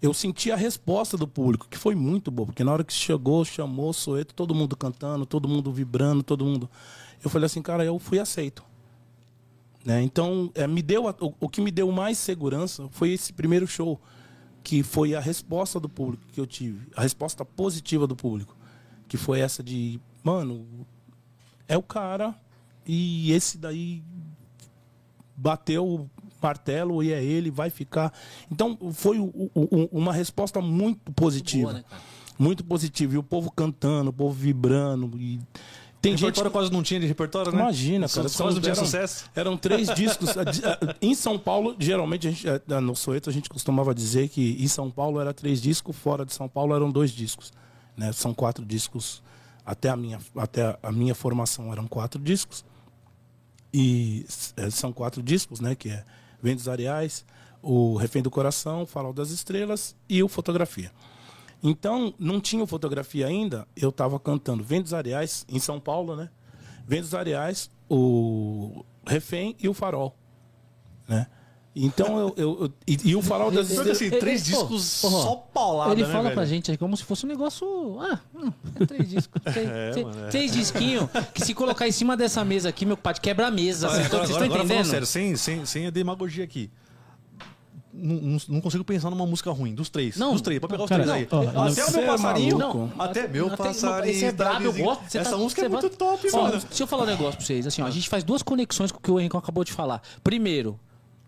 eu senti a resposta do público, que foi muito boa, porque na hora que chegou, chamou, Soeto, todo mundo cantando, todo mundo vibrando, todo mundo. Eu falei assim, cara, eu fui aceito. Né? Então, é, me deu a- o, o que me deu mais segurança foi esse primeiro show, que foi a resposta do público que eu tive, a resposta positiva do público, que foi essa de, mano, é o cara e esse daí bateu o martelo e é ele, vai ficar. Então, foi o- o- uma resposta muito positiva. Boa, né? Muito positiva. E o povo cantando, o povo vibrando. E tem gente repertório quase não tinha de repertório, né? Imagina, cara. Só não tinha eram, sucesso. Eram três [LAUGHS] discos. em São Paulo, geralmente, a gente, eh, no Soeto, a gente costumava dizer que em São Paulo era três discos, fora de São Paulo eram dois discos. Né? São quatro discos. Até a, minha, até a minha formação eram quatro discos. E eh, são quatro discos, né? Que é Ventos Areais, o Refém do Coração, Farol das Estrelas e o Fotografia. Então, não tinha fotografia ainda, eu estava cantando Ventos Areais, em São Paulo, né? Ventos Areais, o Refém e o Farol. Né? Então eu. eu- eu- e, e o Farol das que assim, Ele- três ele- discos só paulada, Ele né, fala velho? pra gente aí como se fosse um negócio. Ah, hum, é três discos. Três, [LAUGHS] três- mano, é. três disquinhos que se colocar em cima dessa mesa aqui, meu pai, quebra a mesa. Agora, Vocês estão agora, vocês estão agora falando entendendo? sério, sem, sem, sem a demagogia aqui. Não, não- não consigo pensar numa música ruim, dos três. Não. dos três, pode pegar os Cara, três aí. ó, até o você meu é passarinho. maluco. até meu Até- passarinho. Esse é brabo, eu tá gosto. Você Essa tá- música é você muito vai- top, Ó, mano. Deixa eu falar um negócio pra vocês. Assim, ó, a gente faz duas conexões com o que o Henrique acabou de falar. Primeiro,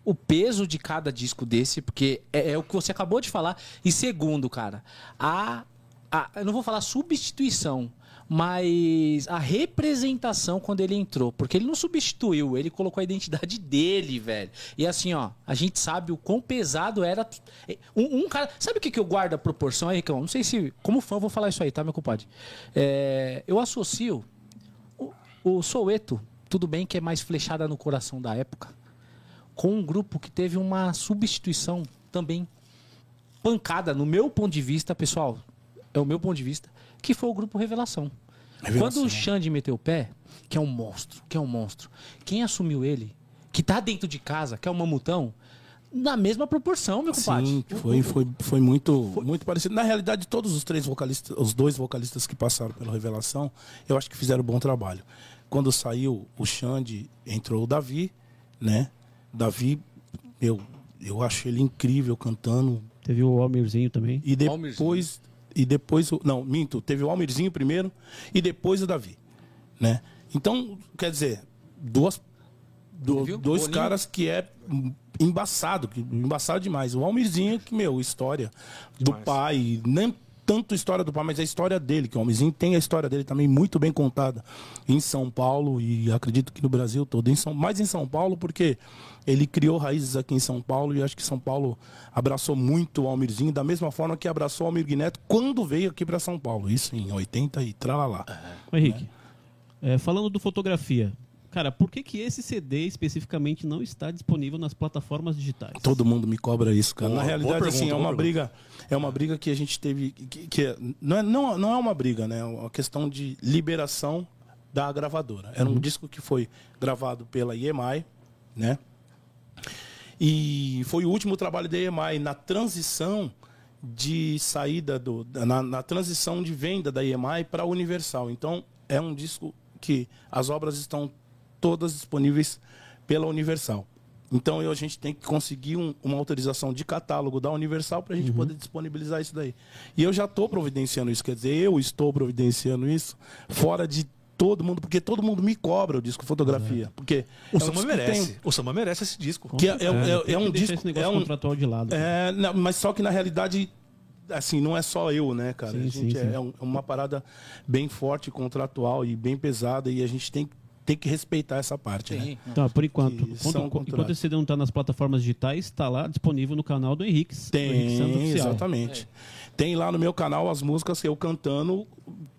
o peso de cada disco desse, porque é, é o que você acabou de falar. E segundo, cara, a, a- eu não vou falar substituição, mas a representação quando ele entrou. Porque ele não substituiu, ele colocou a identidade dele, velho. E assim, ó, a gente sabe o quão pesado era. Um, um cara. Sabe o que, que eu guardo a proporção aí, Ricão? Não sei se. Como fã, eu vou falar isso aí, tá, meu compadre? É, eu associo o, o Soueto, tudo bem que é mais flechada no coração da época, com um grupo que teve uma substituição também pancada, no meu ponto de vista, pessoal, é o meu ponto de vista, que foi o grupo Revelação. Revelação. Quando o Xande meteu o pé, que é um monstro, que é um monstro, quem assumiu ele, que tá dentro de casa, que é o Mamutão, na mesma proporção, meu compadre. Sim, foi, foi, foi muito, muito parecido. Na realidade, todos os três vocalistas, os dois vocalistas que passaram pela Revelação, eu acho que fizeram um bom trabalho. Quando saiu o Xande, entrou o Davi, né? Davi, eu, eu acho ele incrível cantando. Teve o Almirzinho também. E Almirzinho. E depois, o- não, minto, teve o Almirzinho primeiro e depois o Davi, né? Então, quer dizer, duas, do- dois Boninho. caras que é embaçado, que- embaçado demais. O Almirzinho, que, meu, história do Demais. pai, nem tanto história do pai, mas a história dele, que o Almirzinho tem a história dele também muito bem contada em São Paulo e acredito que no Brasil todo, em São, mais em São Paulo, porque ele criou raízes aqui em São Paulo e acho que São Paulo abraçou muito o Almirzinho, da mesma forma que abraçou o Almir Neto quando veio aqui para São Paulo, isso em 80 e tralalá. Ô, Henrique, é, falando do fotografia, cara, por que, que esse CD especificamente não está disponível nas plataformas digitais? Todo mundo me cobra isso, cara. Boa, Na realidade, pergunta, assim, é uma briga, é uma briga que a gente teve, que, que é- não, é, não, não é uma briga, né? É uma questão de liberação da gravadora. Era um disco que foi gravado pela EMI, né? E foi o último trabalho da EMI na transição de saída do na, na transição de venda da EMI para a Universal. Então é um disco que as obras estão todas disponíveis pela Universal. Então eu, a gente tem que conseguir um- uma autorização de catálogo da Universal para a gente poder disponibilizar isso daí. E eu já estou providenciando isso, quer dizer, eu estou providenciando isso fora de todo mundo, porque todo mundo me cobra o disco fotografia. Porque O é um Samba que merece. tem- O Samba merece esse disco. que é, é- é- é que um disco. esse negócio É um, contratual de lado. é, não, mas só que na realidade, assim, não é só eu, né, cara? Sim, a gente sim, é, sim. é um- é uma parada bem forte, contratual e bem pesada e a gente tem, tem que respeitar essa parte, né? Sim. Então, por enquanto, contratos. enquanto esse CD não está nas plataformas digitais, está lá disponível no canal do Henrique. do Henrique Tem, exatamente. Tem lá no meu canal as músicas que eu cantando,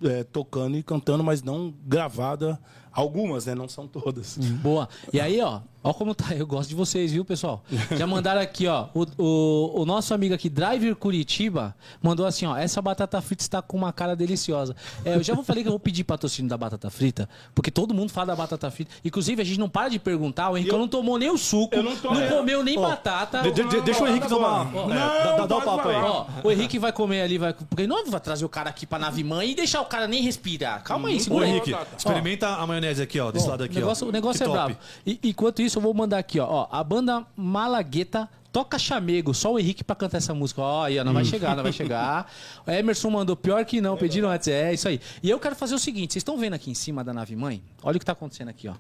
é, tocando e cantando, mas não gravada. Algumas, né? Não são todas. Boa. E aí, ó, ó como tá. Eu gosto de vocês, viu, pessoal? Já mandaram aqui, ó. O, o, o nosso amigo aqui, Driver Curitiba, mandou assim, ó. Essa batata frita está com uma cara deliciosa. É, eu já vou falei que eu vou pedir patrocínio da batata frita, porque todo mundo fala da batata frita. Inclusive, a gente não para de perguntar. O Henrique Eu- não tomou nem o suco, Eu não não, comeu nem Ó, batata. De- de- de- deixa o Henrique uma. Ó, é, dá- dá, o papo aí. Ó, o Henrique vai comer ali, vai. Porque não vai trazer o cara aqui pra nave mãe e deixar o cara nem respirar. Calma aí, Ô, segura aí. Henrique, Ó, experimenta a maionese aqui, ó, desse Ó, lado aqui, o negócio, ó. O negócio Que é top. brabo. E, enquanto isso, eu vou mandar aqui, ó, ó. A banda Malagueta toca chamego. Só o Henrique pra cantar essa música. Ó, aí, ó, não vai chegar, não vai chegar. [LAUGHS] O Emerson mandou pior que não, pediram antes. É isso aí. E eu quero fazer o seguinte: vocês estão vendo aqui em cima da nave mãe? Olha o que tá acontecendo aqui, ó.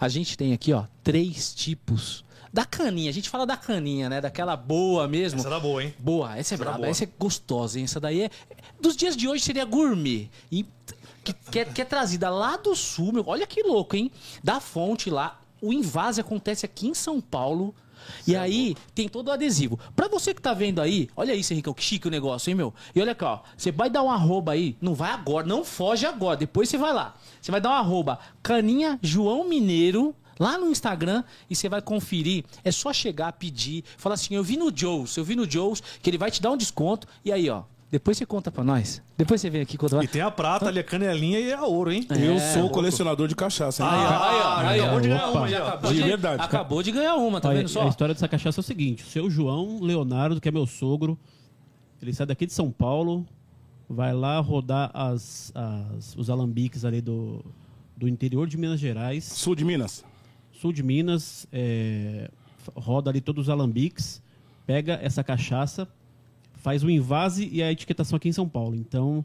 A gente tem aqui, ó, três tipos. Da caninha, a gente fala da caninha, né? Daquela boa mesmo. Essa era boa, hein? Boa, essa é era braba, boa. essa é gostosa, hein? Essa daí é. Dos dias de hoje seria gourmet. E que, que, é, que é trazida lá do sul, meu. Olha que louco, hein? Da fonte lá. O invase acontece aqui em São Paulo. E aí tem todo o adesivo. Pra você que tá vendo aí, olha isso, Henricão, que chique o negócio, hein, meu? E olha aqui, ó. Você vai dar um arroba aí, não vai agora, não foge agora, depois você vai lá. Você vai dar um arroba Caninha João Mineiro lá no Instagram e você vai conferir. É só chegar, pedir, falar assim: eu vi no Joe's, eu vi no Joe's, que ele vai te dar um desconto. E aí, ó. Depois você conta pra nós. Depois você vem aqui contar. E tem a prata ali, a canelinha e a ouro, hein? Eu É, sou colecionador de cachaça. hein? Aí, ó, aí, ó, acabou de ganhar opa. uma. Acabou De verdade, Acabou de ganhar uma, tá Olha, vendo só? A história dessa cachaça é o seguinte: o seu João Leonardo, que é meu sogro, ele sai daqui de São Paulo, vai lá rodar as, as- os alambiques ali do, do interior de Minas Gerais, Sul de Minas. sul de Minas, é, roda ali todos os alambiques, pega essa cachaça, faz o invase e a etiquetação aqui em São Paulo. Então.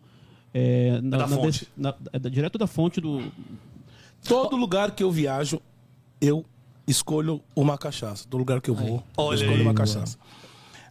É, na, da na fonte. na- é da- direto da fonte do. Todo lugar que eu viajo, eu escolho uma cachaça. Todo lugar que eu vou, eu Olha escolho aí. uma cachaça.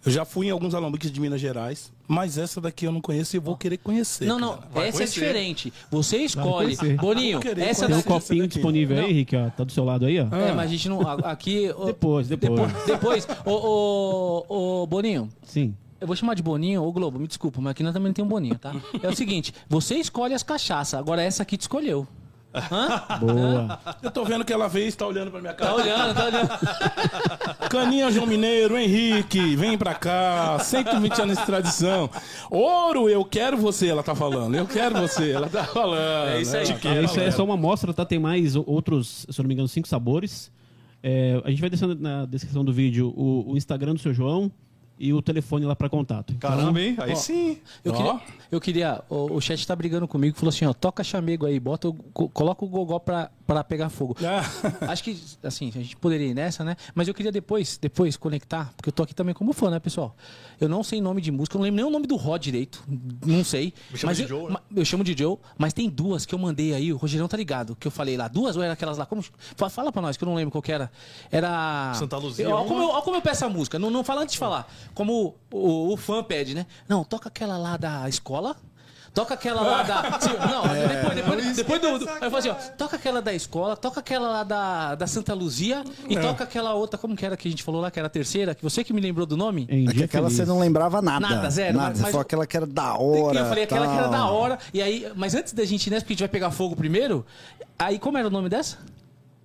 Eu já fui em alguns alambiques de Minas Gerais, mas essa daqui eu não conheço e vou querer conhecer. Não, não, essa conhecer. é diferente. Você escolhe. Boninho, essa Tem um copinho daqui. disponível aí, Rick, ó. Tá do seu lado aí, ó. É, mas a gente não. Aqui. depois. Depois. Depois. Ô, ô, ô, Boninho. Sim. Eu vou chamar de Boninho ou Globo, me desculpa, mas aqui nós também não tem um Boninho, tá? É o seguinte, você escolhe as cachaças, agora essa aqui te escolheu. Hã? [LAUGHS] Boa. Eu tô vendo que ela veio e está olhando pra minha cara. Tá olhando, tá olhando. [LAUGHS] Caninha João Mineiro, Henrique, vem pra cá. 120 anos de tradição. Ouro, eu quero você, ela tá falando. Eu quero você, ela tá falando. É isso aí. Tá isso é falando. só uma amostra, tá? Tem mais outros, se eu não me engano, cinco sabores. É, a gente vai deixando na descrição do vídeo o, o Instagram do seu João e o telefone lá pra contato. Então, Caramba, hein? Aí ó. sim. Eu Ó. queria, eu queria o, o chat tá brigando comigo, falou assim, ó, toca chamego aí, bota, coloca o gogó pra, pra pegar fogo. Ah, [LAUGHS] Acho que, assim, a gente poderia ir nessa, né? Mas eu queria depois, depois conectar, porque eu tô aqui também como fã, né, pessoal? Eu não sei nome de música, eu não lembro nem o nome do Rod direito, não sei. Me chama mas de eu, Joe, né? eu chamo de Joe, mas tem duas que eu mandei aí, o Rogerão tá ligado, que eu falei lá. Duas ou era aquelas lá? Como, fa- fala pra nós, que eu não lembro qual que era. Era... Santa Luzia, uma? como, eu, ó como eu peço a música, não, não fala antes de falar. Como o, o fã pede, né? Não, toca aquela lá da escola... Toca aquela lá da. [LAUGHS] Não, depois, depois, depois do. do- eu falo assim, ó, toca aquela da escola, toca aquela lá da, da Santa Luzia e toca aquela outra, como que era que a gente falou lá, que era a terceira, que você que me lembrou do nome? É que aquela feliz. você não lembrava nada. Nada, zero, Nada. mas- mas- falou aquela que era da hora. eu falei aquela que era tal. da hora. E aí, mas antes da gente ir nessa, porque a gente vai pegar fogo primeiro, aí como era o nome dessa?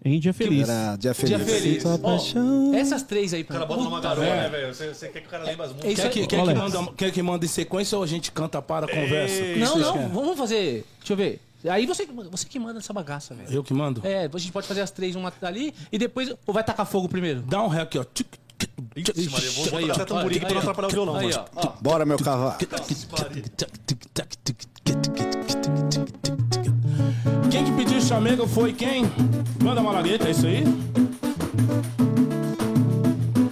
Em dia feliz. Era Dia Feliz. Dia Feliz. Ó, essas três aí, O cara bota numa garoa, né, velho? Você, você quer que o cara lembre as músicas? Isso quer, que, quer, que é? manda, quer que manda em sequência ou a gente canta para a conversa? Não, não, vamos fazer. Deixa eu ver. Aí você, você que manda essa bagaça, velho. Eu que mando? É, a gente pode fazer as três, uma dali, e depois. Ou vai tacar fogo primeiro? Dá um ré aqui, ó. Ixi, Maria, vou Aí, botar até tamborim aqui pra não Aí, ó. atrapalhar o violão, Aí, mano. ó. ó. Bora, meu cavalo. Quem que pediu chamego foi quem? Manda Malagueta, é isso aí?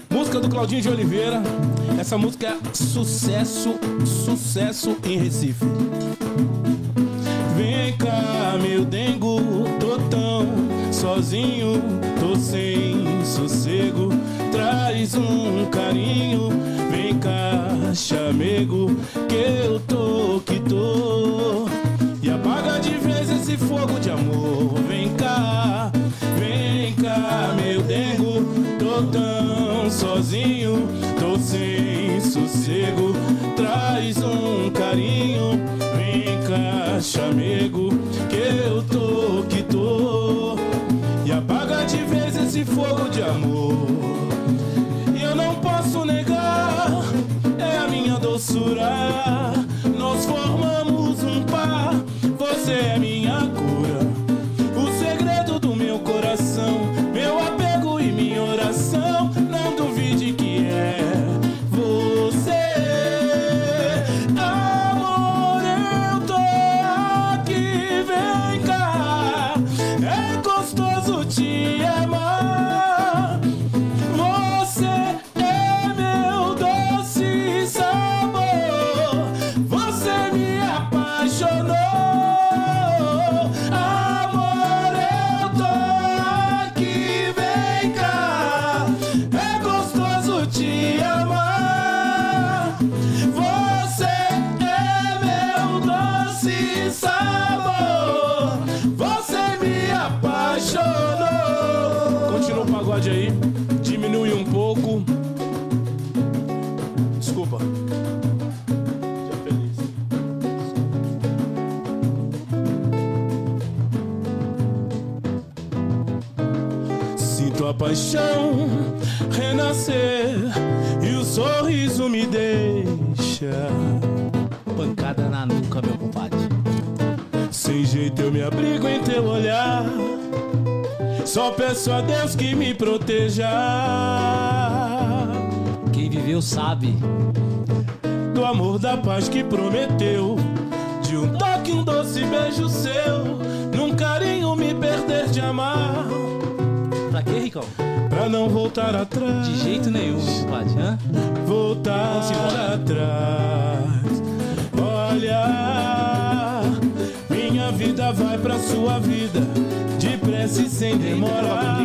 Música do Claudinho de Oliveira. Essa música é sucesso, sucesso em Recife. Vem cá, meu dengo, tô tão sozinho, tô sem sossego. Traz um carinho, vem cá, chamego, que eu tô que tô. Tô paixão renascer e o sorriso me deixa na nuca, meu compadre. Sem jeito eu me abrigo em teu olhar. Só peço a Deus que me proteja Quem viveu sabe. do amor da paz que prometeu. De um toque, um doce beijo seu. Num carinho me perder de amar. Pra quê, Ricão? Pra não voltar atrás. De jeito nenhum, compadre. Voltar Vamos embora. atrás. Olha, minha vida vai pra sua vida, depressa e sem demorar.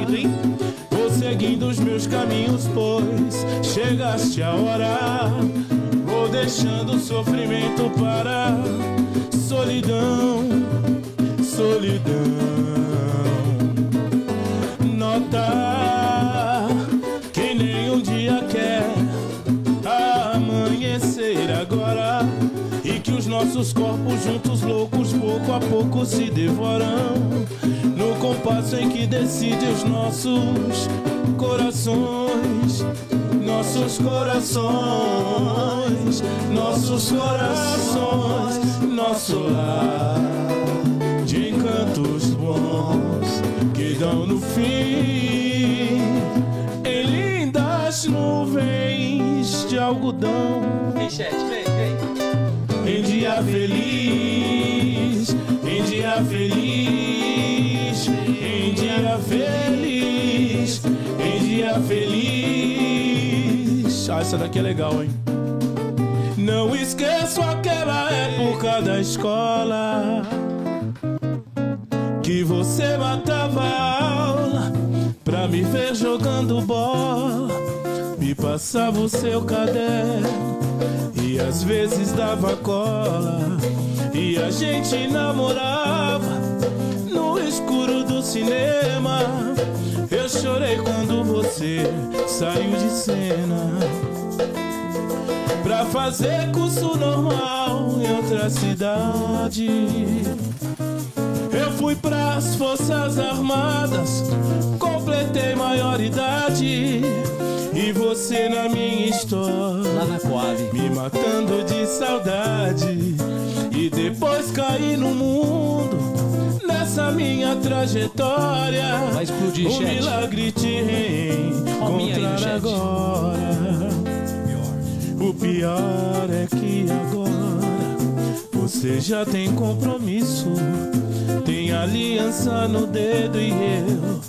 Vou seguindo os meus caminhos, pois chegaste a hora. Vou deixando o sofrimento para solidão, solidão. Que os corpos juntos loucos pouco a pouco se devoram. No compasso em que decide os nossos corações nossos corações nossos corações nosso lar de encantos bons que dão no fim. Em lindas nuvens de algodão. Chat, vem, vem. em dia feliz, em dia feliz, em dia feliz, em dia feliz. Ah, essa daqui é legal, hein? Não esqueço aquela época da escola que você matava a aula pra me ver jogando bola. Passava o seu caderno e às vezes dava cola e a gente namorava no escuro do cinema. Eu chorei quando você saiu de cena pra fazer curso normal em outra cidade. Eu fui pras Forças Armadas, completei maioridade. E você na minha história Lá na Coab. me matando de saudade e depois caí no mundo nessa minha trajetória. Vai explodir, um chat. milagre te reencontrar chat. agora. O pior é que agora você já tem compromisso, tem aliança no dedo e eu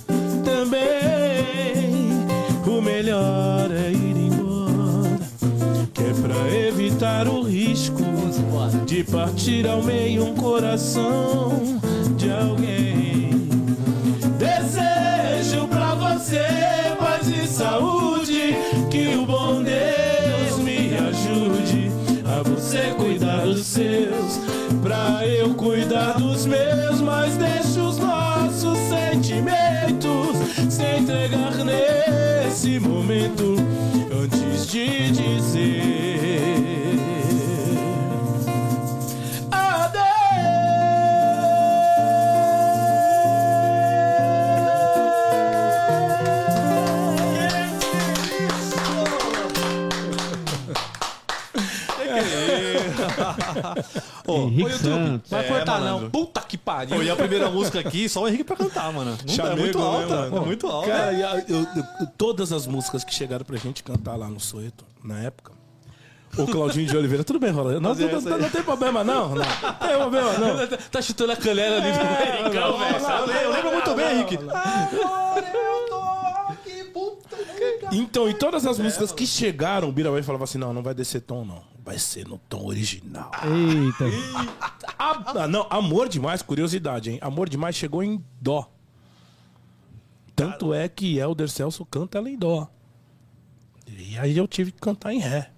também. Melhor é ir embora, que é pra evitar o risco de partir ao meio um coração de alguém. Desejo pra você paz e saúde, que o bom Deus me ajude a você cuidar dos seus, pra eu cuidar dos meus, mas deixa os nossos sentimentos se entregar nesse momento Ô, Henrique ô, YouTube, Santos. Vai É, cortar, malandro. não. Puta que pariu. Pô, e a primeira música aqui, só o Henrique pra cantar, mano. Não é muito né, alta. mano? é muito alta. Cara, a- eu- eu- todas as músicas que chegaram pra gente cantar lá no Soeto, na época. O Claudinho de Oliveira, tudo bem, Rola? Não, não, não, não tem problema, não. Não, tem problema, não. Tá chutando a canela ali pro Henricão, velho. Eu lembro, eu lembro muito bem, Henrique. Então, e todas as músicas que chegaram, o Birabai falava assim: não, não vai descer tom, não. Vai ser no tom original. Eita. Ah, não, Amor Demais, curiosidade, hein? Amor Demais chegou em dó. Tanto é que Elder Celso canta ela em dó. E aí eu tive que cantar em ré.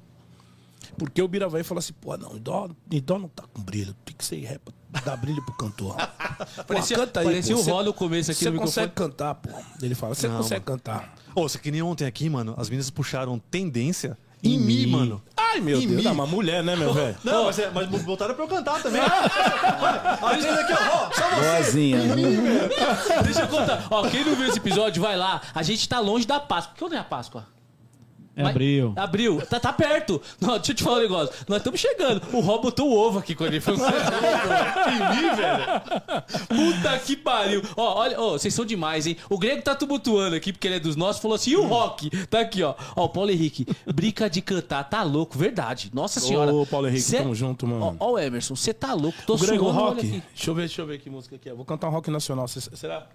Porque o Birabai falou assim, pô, não, em dó, em dó não tá com brilho, tem que ser em ré pra dar brilho pro cantor. [LAUGHS] Pô, Parecia- canta parecia o você- Ró no começo aqui Você no consegue cantar, pô. Ele fala, você consegue cantar. Ô, você que nem ontem aqui, mano, as meninas puxaram tendência em mim, mano. Ai, meu Em Deus, mim. não, uma mulher, né, meu velho? Não, mas, é, mas botaram pra eu cantar também. a três aqui, ó, só você. Boazinha. Deixa eu contar. Ó, quem não viu esse episódio, vai lá. A gente tá longe da Páscoa. Que onde é a Páscoa? É Mas- abril. Abril. Tá, tá perto. Não, deixa eu te falar um negócio. Nós estamos chegando. O Rob botou o ovo aqui quando ele falou. em mim, velho. Puta que pariu. Ó, olha, ó, vocês são demais, hein? O Grego tá tumultuando aqui, porque ele é dos nossos. Falou assim, e o rock? Tá aqui, ó. Ó, o Paulo Henrique. Brinca de cantar. Tá louco, verdade. Nossa senhora. Ô, Paulo Henrique, Cê- tamo junto, mano. Ó, ó o Emerson, você tá louco. Tô O Grego suando, Rock. Deixa eu ver, deixa eu ver que música que é. Vou cantar um rock nacional. Cê- Será?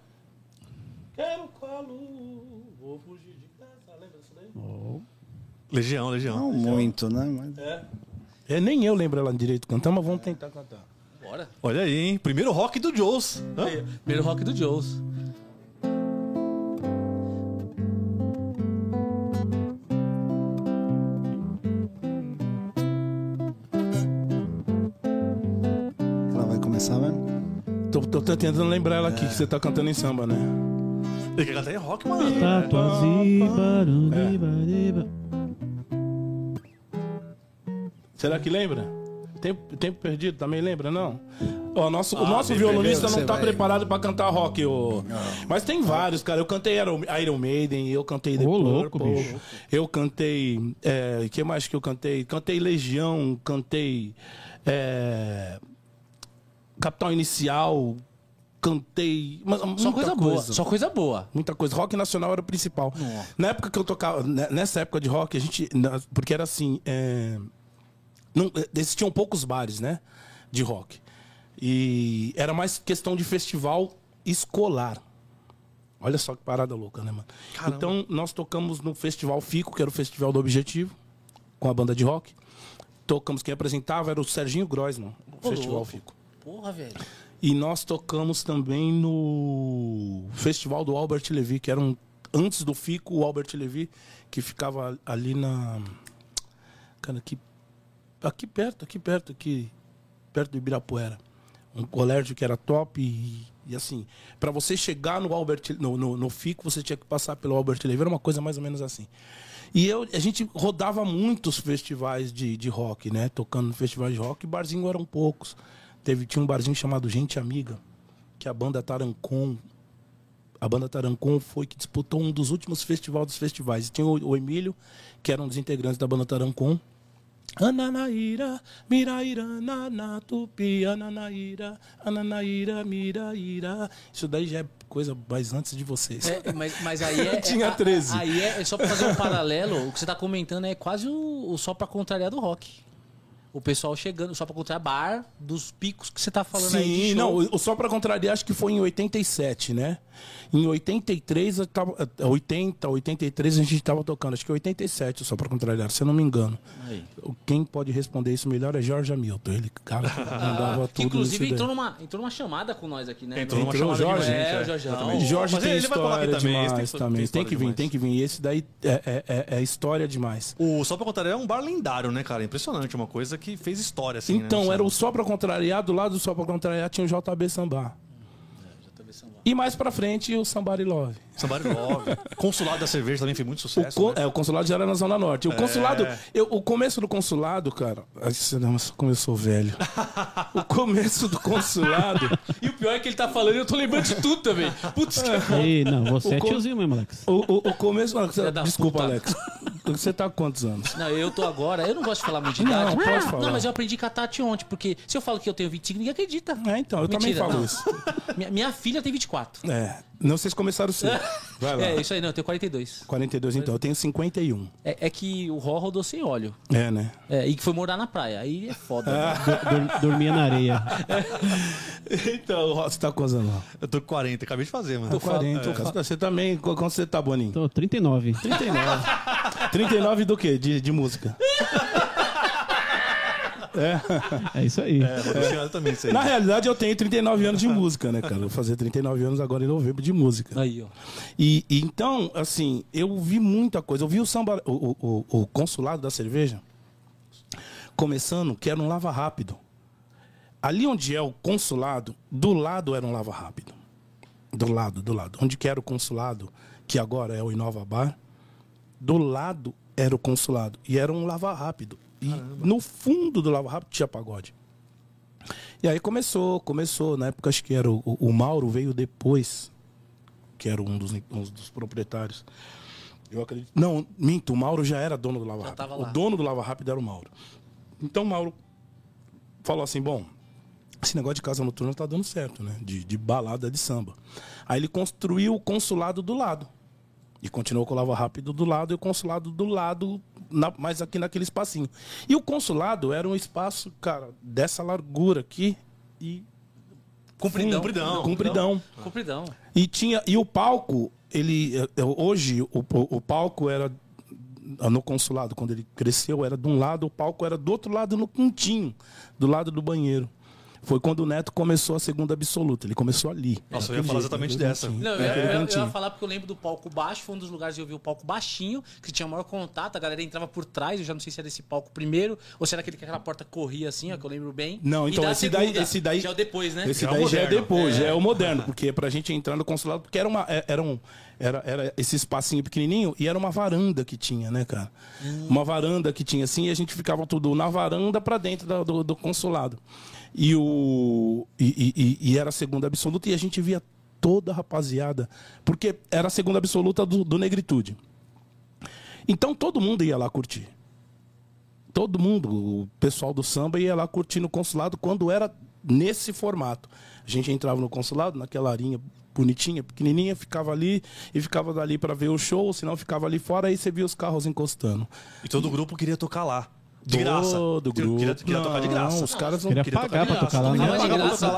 Quero colo, vou fugir de casa. Lembra disso daí? Legião, Legião. Não muito, né? Mas... É, nem eu lembro ela direito cantando, mas vamos tentar cantar. Bora. Olha aí, hein? Primeiro rock do Joes. Hã? Primeiro rock do Joes. Ela vai começar mesmo? Tô, tô tentando lembrar ela aqui, que você tá cantando em samba, né? Ele quer cantar em rock, mano. Tatuaziba, rundiba, Será que lembra? Tempo, tempo perdido também lembra, não? Ó, nosso, o Ah, nosso bem, violonista não tá vai- preparado pra cantar rock. Ô. Mas tem vários, cara. Eu cantei Iron Maiden, eu cantei The Ô, louco, bicho. Eu cantei. É, que mais que eu cantei? Cantei Legião, cantei. é, Capital Inicial, cantei. mas Só muita coisa boa. Só coisa boa. Muita coisa. Rock nacional era o principal. Na época que eu tocava, né, nessa época de rock, a gente. Porque era assim. É, não, existiam poucos bares, né? De rock. E era mais questão de festival escolar. Olha só que parada louca, né, mano? Então, nós tocamos no Festival Fico, que era o Festival do Objetivo, com a banda de rock. Tocamos, quem apresentava era o Serginho Groisman, o Ô, Festival louco. Fico. Porra, velho. E nós tocamos também no Festival do Albert Levy, que era um, antes do Fico, o Albert Levy, que ficava ali na. Cara, aqui, aqui perto, aqui perto, aqui perto do Ibirapuera. Um colégio que era top e, e assim, para você chegar no Albert no, no, no Fico, você tinha que passar pelo Albert Levy, era uma coisa mais ou menos assim. E eu, a gente rodava muitos festivais de, de rock, né? Tocando no festival de rock, e barzinho eram poucos. Teve, tinha um barzinho chamado Gente Amiga, que a banda Tarancon. A banda Tarancon foi que disputou um dos últimos festivais dos festivais. E tinha o Emílio, que era um dos integrantes da banda Tarancon. Ananaíra, miraíra, nana, tupi, ananaíra, ananaíra, miraíra. Isso daí já é coisa mais antes de vocês. É, mas, mas aí [LAUGHS] é. Tinha é- 13. Aí é, é só pra fazer um [LAUGHS] paralelo. O que você tá comentando é quase o, o só pra contrariar do rock. O pessoal chegando, só pra contrariar bar dos picos que você tá falando aí. de Sim, não, o- o Só Pra Contrariar acho que foi em 87, né? Em 83, eu tava, eh, 80, 83 a gente tava tocando. Acho que 87 o Só Pra Contrariar, se eu não me engano. Aí. Quem pode responder isso melhor é Jorge Hamilton. Ele, cara, [LAUGHS] mandava Que tudo inclusive entrou daí. numa, entrou numa chamada com nós aqui, né? Entrou numa Entrou o chamada Jorge? É, é. Jorjão. Exatamente. Jorge tem ele vai falar aqui história demais tem- também. tem que vir, tem que vir. Esse daí é, é- é- é história demais. O Só Pra Contrariar é um bar lendário, né, cara? Impressionante, uma coisa que fez história, assim, né, Então, no era o. Só Pra Contrariar, do lado do Só Pra Contrariar tinha o JB Sambar. E mais pra frente o Somebody Love. Somebody Love. [LAUGHS] Consulado da Cerveja também fez muito O, sucesso, co- né? é, o consulado já era na Zona Norte. O consulado, eu- o começo do consulado, cara. Ai, você- Nossa, sou velho. [LAUGHS] o começo do consulado. E o pior é que ele tá falando e eu tô lembrando de tudo também. Putz, que [LAUGHS] Ei, não, você O é tiozinho mesmo, Alex. O, o, o começo. Filha da Desculpa, puta. Alex. Você tá há quantos anos? Não, eu tô agora. Eu não gosto de falar muito de Não, idade. pode falar. Não, mas eu aprendi com a Tati ontem, porque se eu falo que eu tenho 25, ninguém acredita. É, então, eu também Mentira, falo não. isso. [LAUGHS] Minha, minha filha tem 24. É. Não, vocês começaram cedo. Vai lá. É, isso aí, não, eu tenho 42. 42 então, eu tenho 51. É, é que o Ró rodou sem óleo. É, né? É, e que foi morar na praia. Aí é foda. Ah. né? [LAUGHS] Dormia na areia. [LAUGHS] Então, você tá com quantos anos? Eu tô com 40, acabei de fazer, mano. Tô 40. cara. Você também, qu- quanto você tá, Boninho? Tô 39. 39. 39 do quê? De, de música. É isso aí. É, também isso aí. Na realidade, eu tenho 39 anos de música, né, cara? Eu vou fazer 39 anos agora em novembro de música. Aí, ó. E, e então, assim, eu vi muita coisa. Eu vi o samba, o, o, o- o consulado da cerveja começando, que era um lava rápido. Ali onde é o consulado, do lado era um lava rápido. Do lado, do lado. Onde que era o consulado, que agora é o Inova Bar, do lado era o consulado. E era um lava rápido. E no fundo do lava rápido tinha pagode. E aí começou, começou. Na época acho que era o, o Mauro veio depois, que era um dos, um dos proprietários. Eu acredito. Não, minto, o Mauro já era dono do Lava Rápido. O dono do Lava Rápido era o Mauro. Então o Mauro falou assim: bom, esse negócio de casa noturna tá dando certo, né? De, de balada de samba. Aí ele construiu o consulado do lado. E continuou com o Lava Rápido do lado e o consulado do lado, na- mais aqui naquele espacinho. E o consulado era um espaço, cara, dessa largura aqui e. Compridão. Compridão. Compridão. Compridão. E tinha e o palco, ele eh, eh, hoje o, o, palco era no consulado quando ele cresceu era de um lado, o palco era do outro lado no cantinho, do lado do banheiro. Foi quando o Neto começou a segunda absoluta, ele começou ali. Nossa, eu ia falar jeito, exatamente dessa. Não, eu, eu- eu ia falar porque eu lembro do palco baixo, foi um dos lugares que eu vi o palco baixinho, que tinha maior contato, a galera entrava por trás, eu já não sei se era esse palco primeiro, ou se era aquele que aquela porta corria assim, ó, que eu lembro bem. Não, então da esse daí, segunda, esse daí Já é o depois, né? Esse Já é o daí já é depois, já é o moderno, porque é pra gente entrar no consulado, porque era uma é- era um era, era esse espacinho pequenininho e era uma varanda que tinha, né, cara? Uma varanda que tinha assim, e a gente ficava tudo na varanda pra dentro da- do, do consulado. E o e, e- e- e era a segunda absoluta e a gente via toda a rapaziada, porque era a segunda absoluta do, do Negritude. Então todo mundo ia lá curtir todo mundo, o pessoal do samba ia lá curtindo o consulado quando era nesse formato. A gente entrava no consulado, naquela arinha bonitinha, pequenininha, ficava ali e ficava dali para ver o show, senão ficava ali fora aí você via os carros encostando. E todo grupo queria tocar lá. De graça. Todo grupo. Queria, queria tocar de Não, graça. Os caras não Queria queria pagar tocar pra tocar lá, né? Não, mas de graça.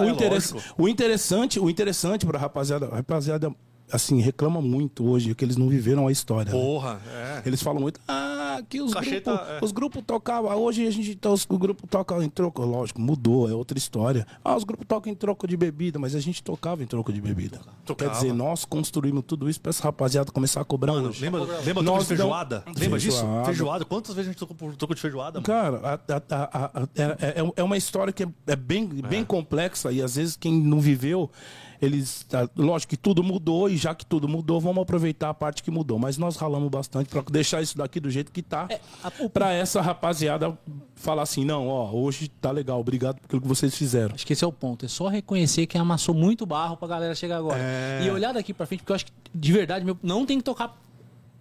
o, o interessante, o interessante pra rapaziada, a rapaziada assim reclama muito hoje que eles não viveram a história. né? Porra, é. Eles falam muito, ah, que os Cacheta, grupos é. os grupos tocavam, hoje a gente tá- os grupos tocam em troco, lógico, mudou, é outra história. Ah, os grupos tocam em troco de bebida, mas a gente tocava em troco de bebida. Tocava. Quer dizer, nós construímos tudo isso pra essa rapaziada começar a cobrar Mano, hoje. lembra, lembra Nós de feijoada? não- Lembra disso? Feijoada. Feijoada. Quantas vezes a gente tocou por toco de feijoada? mano? Cara, a- a- a- é, é- é uma história que é, é bem, bem complexa e às vezes quem não viveu, eles. tá, Lógico que tudo mudou e já que tudo mudou, vamos aproveitar a parte que mudou. Mas nós ralamos bastante pra deixar isso daqui do jeito que tá. Pra essa rapaziada falar assim: não, ó, hoje tá legal, obrigado por aquilo que vocês fizeram. Acho que esse é o ponto. É só reconhecer que amassou muito barro pra galera chegar agora. E olhar daqui pra frente, porque eu acho que, de verdade, meu, não tem que tocar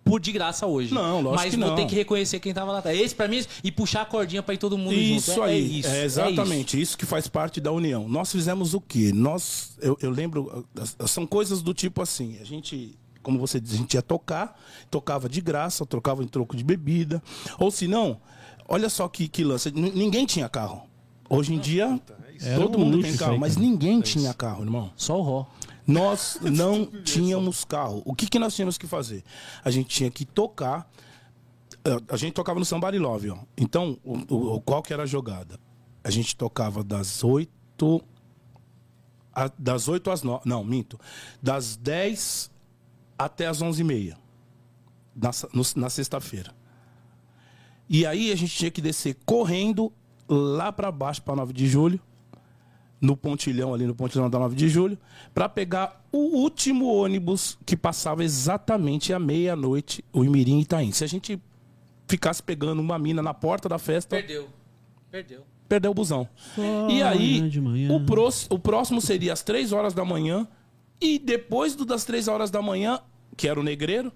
por de graça hoje. Não, lógico Mas que vou não. ter que reconhecer quem tava lá atrás. Esse pra mim é- e puxar a cordinha pra ir todo mundo Isso junto. É- aí, é isso, é exatamente isso. que faz parte da união. Nós fizemos o quê? Nós, eu, eu lembro, ah, são coisas do tipo assim, a gente, como você diz, a gente ia tocar, tocava de graça, trocava em troco de bebida, ou se não, olha só que, que lance, ninguém tinha carro. Hoje em dia, Era todo um mundo luxo tem isso carro, aí, mas ninguém tinha carro, irmão. Só o Ró. Nós não tínhamos carro. O que, que nós tínhamos que fazer? A gente tinha que tocar. eh, A gente tocava no Somebody Love, ó. Então, o, o- qual que era a jogada? A gente tocava das 8. a- das 8 às 9. Não, minto. Das 10 até as 11h30. Na, na sexta-feira. E aí a gente tinha que descer correndo lá para baixo, para 9 de julho no pontilhão ali no pontilhão da 9 de julho, para pegar o último ônibus que passava exatamente à meia-noite, o Imirim Itaim. Se a gente ficasse pegando uma mina na porta da festa, Perdeu. Perdeu. perdeu o busão. Só E aí, o, prós- o próximo seria às 3 horas da manhã, e depois do das 3 horas da manhã, que era o negreiro,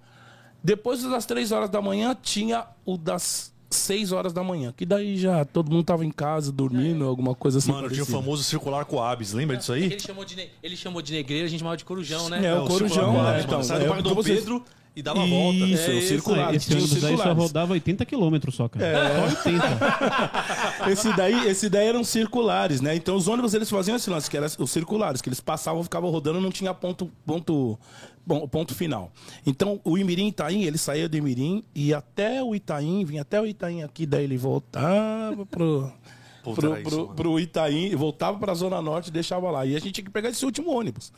depois das 3 horas da manhã, tinha o das 6 horas da manhã, que daí já todo mundo tava em casa, dormindo, alguma coisa assim. Mano, tinha o parecida. famoso circular Coabs. Lembra disso aí? Ele chamou, de, ne- ele chamou de negreiro, a gente chamava de corujão, né? É, o Corujão, circular é, Coabs, então. Sai é do o Parque que Dom vocês- Pedro e dava a volta. Isso, É o circular. Esse ônibus aí só rodava 80 km só, cara. Só 80. [LAUGHS] Esse daí, esse daí eram circulares, né? Então os ônibus eles faziam esse lance, que eram os circulares, que eles passavam, ficavam rodando, não tinha ponto, ponto, bom, ponto final. Então o Imirim Itaim, ele saía do Imirim e até o Itaim, vinha até o Itaim aqui, daí ele voltava pro [LAUGHS] pro, pro, pro Itaim, voltava pra Zona Norte e deixava lá. E a gente tinha que pegar esse último ônibus.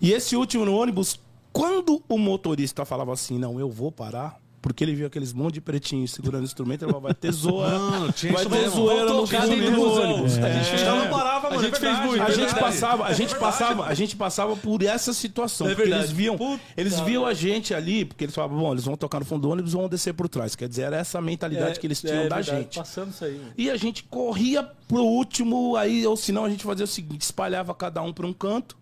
E esse último ônibus, quando o motorista falava assim, não, eu vou parar, porque ele viu aqueles monte de pretinhos segurando o instrumento, ele falou, vai ter. [LAUGHS] Mano, tinha vai ter zoeira no dentro do ônibus. A gente já não parava, mano. A gente é fez verdade. muito, A é gente verdade. passava, a gente passava, a gente passava por essa situação, É verdade. eles viam, Puta. eles viam a gente ali, porque eles falavam, bom, eles vão tocar no fundo do ônibus, vão descer por trás. Quer dizer, era essa mentalidade que eles tinham da gente. Passando isso aí. E a gente corria pro último, aí, ou senão a gente fazia o seguinte: espalhava cada um para um canto,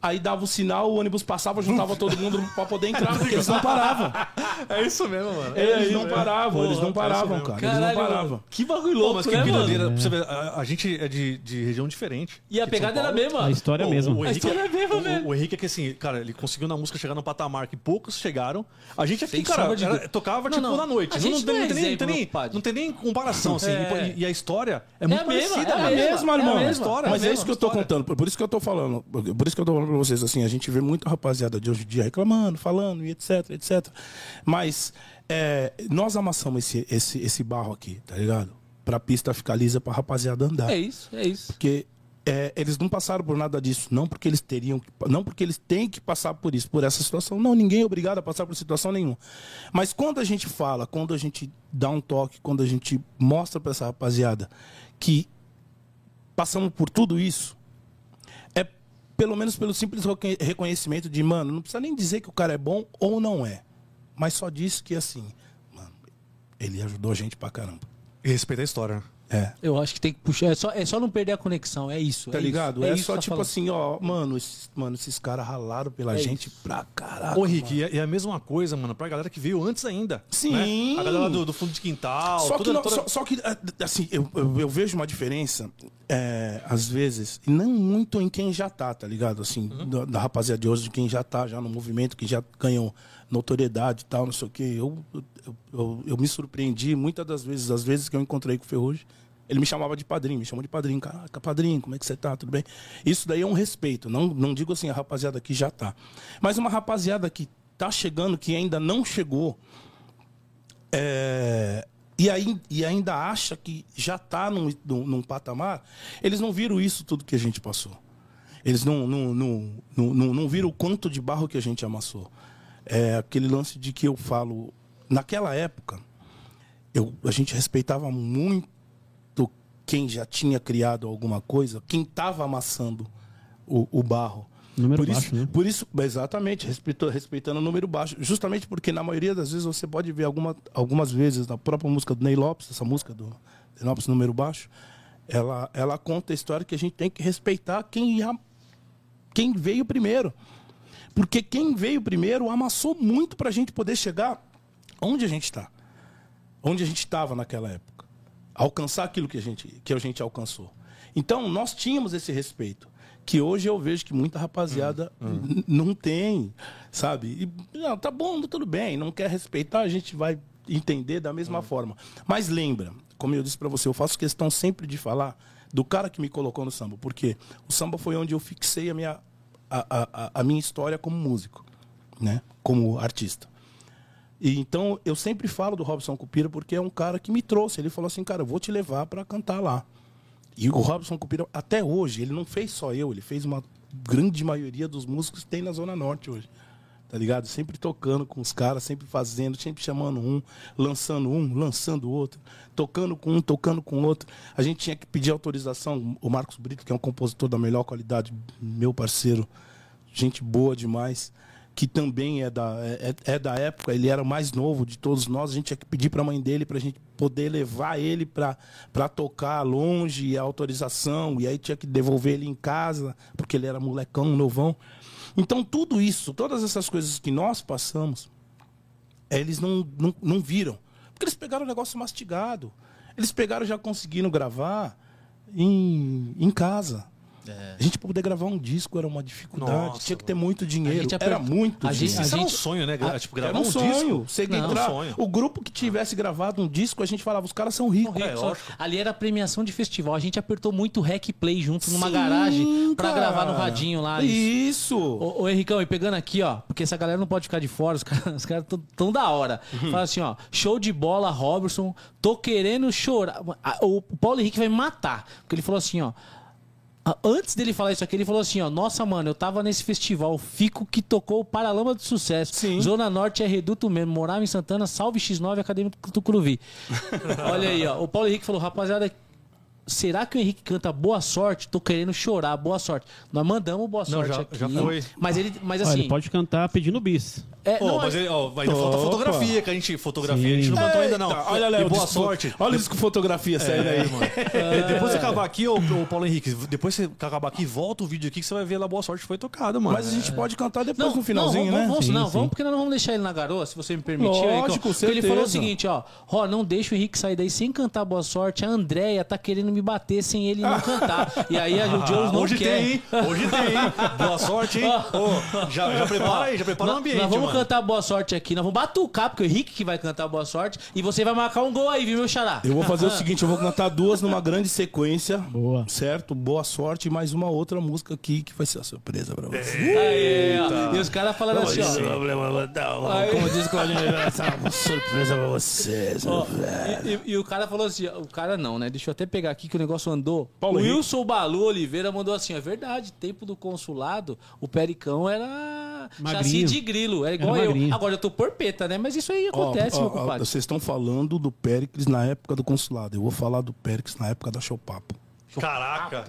Aí dava o sinal, o ônibus passava, juntava todo mundo [LAUGHS] pra poder entrar, porque eles não paravam. [LAUGHS] É isso mesmo, mano. É, eles não paravam, eles não paravam, mesmo. cara. Eles não paravam. que bagulho Pô, louco, mas que né, vida mano? você ver, a, a gente é de, de região diferente. E a pegada era a mesma. A história Pô, mesmo. O, A Henrique, história é mesma, o- velho. o Henrique é que assim, cara, ele conseguiu na música chegar num patamar que poucos chegaram. A gente aqui, Sem cara, de era- tocava Não, tipo não. na noite. A gente não, não é tem, nem- exemplo, tem nem, não tem nem comparação, assim. É. E, e a história é a muito mesma, parecida, é a mano. mesma. mesmo, é a irmão. mesma história, Mas é a é mesma isso que eu tô contando. Por por isso que eu tô falando. Por isso que eu tô falando pra vocês, assim, a gente vê muita rapaziada de hoje em dia reclamando, falando e etc, etc. Mas é, nós amassamos esse, esse, esse barro aqui, tá ligado? Pra pista ficar lisa pra rapaziada andar. É isso, é isso. Porque é, eles não passaram por nada disso, não porque eles teriam, que- não porque eles têm que passar por isso, por essa situação. Não, ninguém é obrigado a passar por situação nenhuma. Mas quando a gente fala, quando a gente dá um toque, quando a gente mostra pra essa rapaziada que passamos por tudo isso, pelo menos pelo simples reconhe- reconhecimento de, mano, não precisa nem dizer que o cara é bom ou não é, mas só diz que assim, mano, ele ajudou a gente pra caramba. E respeita a história. Né? É. Eu acho que tem que puxar. É só, é só não perder a conexão, é isso. Tá é ligado? Isso, É, isso só tá tipo falando. assim, ó, mano, esses, mano, esses caras ralaram pela É gente isso. pra caralho. Ô, e é, é a mesma coisa, mano, pra galera que veio antes ainda. Sim. né? A galera do, do fundo de quintal. Só que, não- toda- só, só que, é, assim, eu, eu, eu vejo uma diferença, é, às vezes, e não muito em quem já tá, tá ligado? Assim, Uhum. da, da rapaziada de hoje, de quem já tá já no movimento, que já ganhou notoriedade e tal, não sei o quê. Eu, eu, eu, eu me surpreendi muitas das vezes, as vezes que eu encontrei com o Ferrugem, ele me chamava de padrinho, me chamou de padrinho. Caraca, padrinho, como é que você tá? Tudo bem? Isso daí é um respeito. Não, não digo assim, a rapaziada que já tá. Mas uma rapaziada que tá chegando, que ainda não chegou, é, e, aí, e ainda acha que já está num, num, num patamar, eles não viram isso tudo que a gente passou. Eles não, não, não, não, não, não viram o quanto de barro que a gente amassou. É aquele lance de que eu falo. Naquela época, eu, a gente respeitava muito quem já tinha criado alguma coisa, quem estava amassando o, o barro. Número por baixo, isso, né? por isso, exatamente, respeitou, respeitando o número baixo. Justamente porque, na maioria das vezes, você pode ver alguma, algumas vezes na própria música do Ney Lopes, essa música do Ney Lopes, número baixo, ela, ela conta a história que a gente tem que respeitar quem, ia- quem veio primeiro. Porque quem veio primeiro amassou muito para a gente poder chegar onde a gente está. Onde a gente estava naquela época. Alcançar aquilo que a, gente, que a gente alcançou. Então, nós tínhamos esse respeito. Que hoje eu vejo que muita rapaziada n- não tem, sabe? E, não, tá bom, tudo bem, não quer respeitar, a gente vai entender da mesma forma. Mas lembra, como eu disse para você, eu faço questão sempre de falar do cara que me colocou no samba, porque o samba foi onde eu fixei a minha, a, a- a minha história como músico, né? Como artista. E então eu sempre falo do Robson Cupira porque é um cara que me trouxe. Ele falou assim, cara, eu vou te levar para cantar lá. E o Robson Cupira, até hoje, ele não fez só eu, ele fez uma grande maioria dos músicos que tem na Zona Norte hoje. Tá ligado? Sempre tocando com os caras, sempre fazendo, sempre chamando um, lançando um, lançando outro, tocando com um, tocando com outro. A gente tinha que pedir autorização. O Marcos Brito, que é um compositor da melhor qualidade, meu parceiro, gente boa demais, que também é da, é, é da época, ele era o mais novo de todos nós, a gente tinha que pedir para a mãe dele para a gente poder levar ele para tocar longe, a autorização, e aí tinha que devolver ele em casa, porque ele era molecão, novão. Então, tudo isso, todas essas coisas que nós passamos, eles não, não, não viram. Porque eles pegaram o negócio mastigado. Eles pegaram já conseguindo gravar em, em casa. A gente pra poder gravar um disco era uma dificuldade. Nossa, Tinha que ter muito A dinheiro. gente Era muito a dinheiro. gente- Isso era um gente- sonho, né? Ah, tipo, gravar Era um, um sonho. disco. Você Não, entrar- um sonho. O grupo que tivesse gravado um disco, a gente falava, os caras são ricos. É, Só- ali era premiação de festival. A gente apertou muito rec play junto numa Sim, garagem pra cara. gravar no radinho lá. Isso. Ô, ô Henricão, e pegando aqui, ó, porque essa galera não pode ficar de fora, os [LAUGHS] caras os caras tão, tão da hora. Uhum. Fala assim, ó, show de bola, Robertson, tô querendo chorar. O Paulo Henrique vai me matar, porque ele falou assim, ó, Antes dele falar isso aqui, ele falou assim, ó, nossa, mano, eu tava nesse festival, Fico que tocou o Paralama do Sucesso. Sim. Zona Norte é reduto mesmo, morava em Santana, salve X9, Acadêmico do Tucuruvi. [LAUGHS] Olha aí, ó, o Paulo Henrique falou, rapaziada, será que o Henrique canta boa sorte? Tô querendo chorar, boa sorte. Nós mandamos boa Não, sorte já- aqui. já foi. Mas ele, mas assim, ele pode cantar pedindo bis. É, não, mas é- ele, ó, ainda falta Opa. fotografia, que a gente. Fotografia a gente não cantou ainda, não. Eita, Olha, Léo, e boa sorte. Olha isso com fotografia saindo aí. mano. É, depois você acabar aqui, ô, ô Paulo Henrique, depois você acabar aqui, volta o vídeo aqui que você vai ver lá Boa Sorte foi tocada, mano. Mas a gente pode cantar depois Não, no finalzinho, não, né? vamos, vamos, Sim, não, sim. vamos, porque nós não vamos deixar ele na garoa, se você me permitir. Lógico, ó. Porque Ele falou o seguinte, ó, ó, não deixa o Henrique sair daí sem cantar boa sorte. A Andréia tá querendo me bater sem ele não cantar. E aí a, [LAUGHS] Jones não hoje quer. tem, hein? Hoje tem, hein? Boa sorte, hein? [LAUGHS] Já, já prepara aí, já prepara o ambiente, vamos mano. Cantar boa sorte aqui, nós vamos batucar, porque o Henrique que vai cantar boa sorte, e você vai marcar um gol aí, viu, meu xará? Eu vou fazer o seguinte, eu vou cantar duas numa grande sequência. Boa. Certo? Boa sorte e mais uma outra música aqui que vai ser a surpresa pra você. Aí, ó. E os caras falando assim, ó. problema, vou dar Aí. Como diz o Claudinho, essa é uma surpresa pra vocês. Ó, meu velho. e, e- e o cara falou assim, ó, o cara não, né? Deixa eu até pegar aqui que o negócio andou. Paulo o Henrique. Wilson Balu Oliveira mandou assim, é verdade, tempo do consulado, o Pericão era chassi Magrinho. de grilo, era igual Era eu. magrinho. Agora eu tô porpeta, né? Mas isso aí acontece, ó, meu ó, compadre. Vocês estão falando do Péricles na época do consulado. Eu vou falar do Péricles na época da Showpapo. Caraca.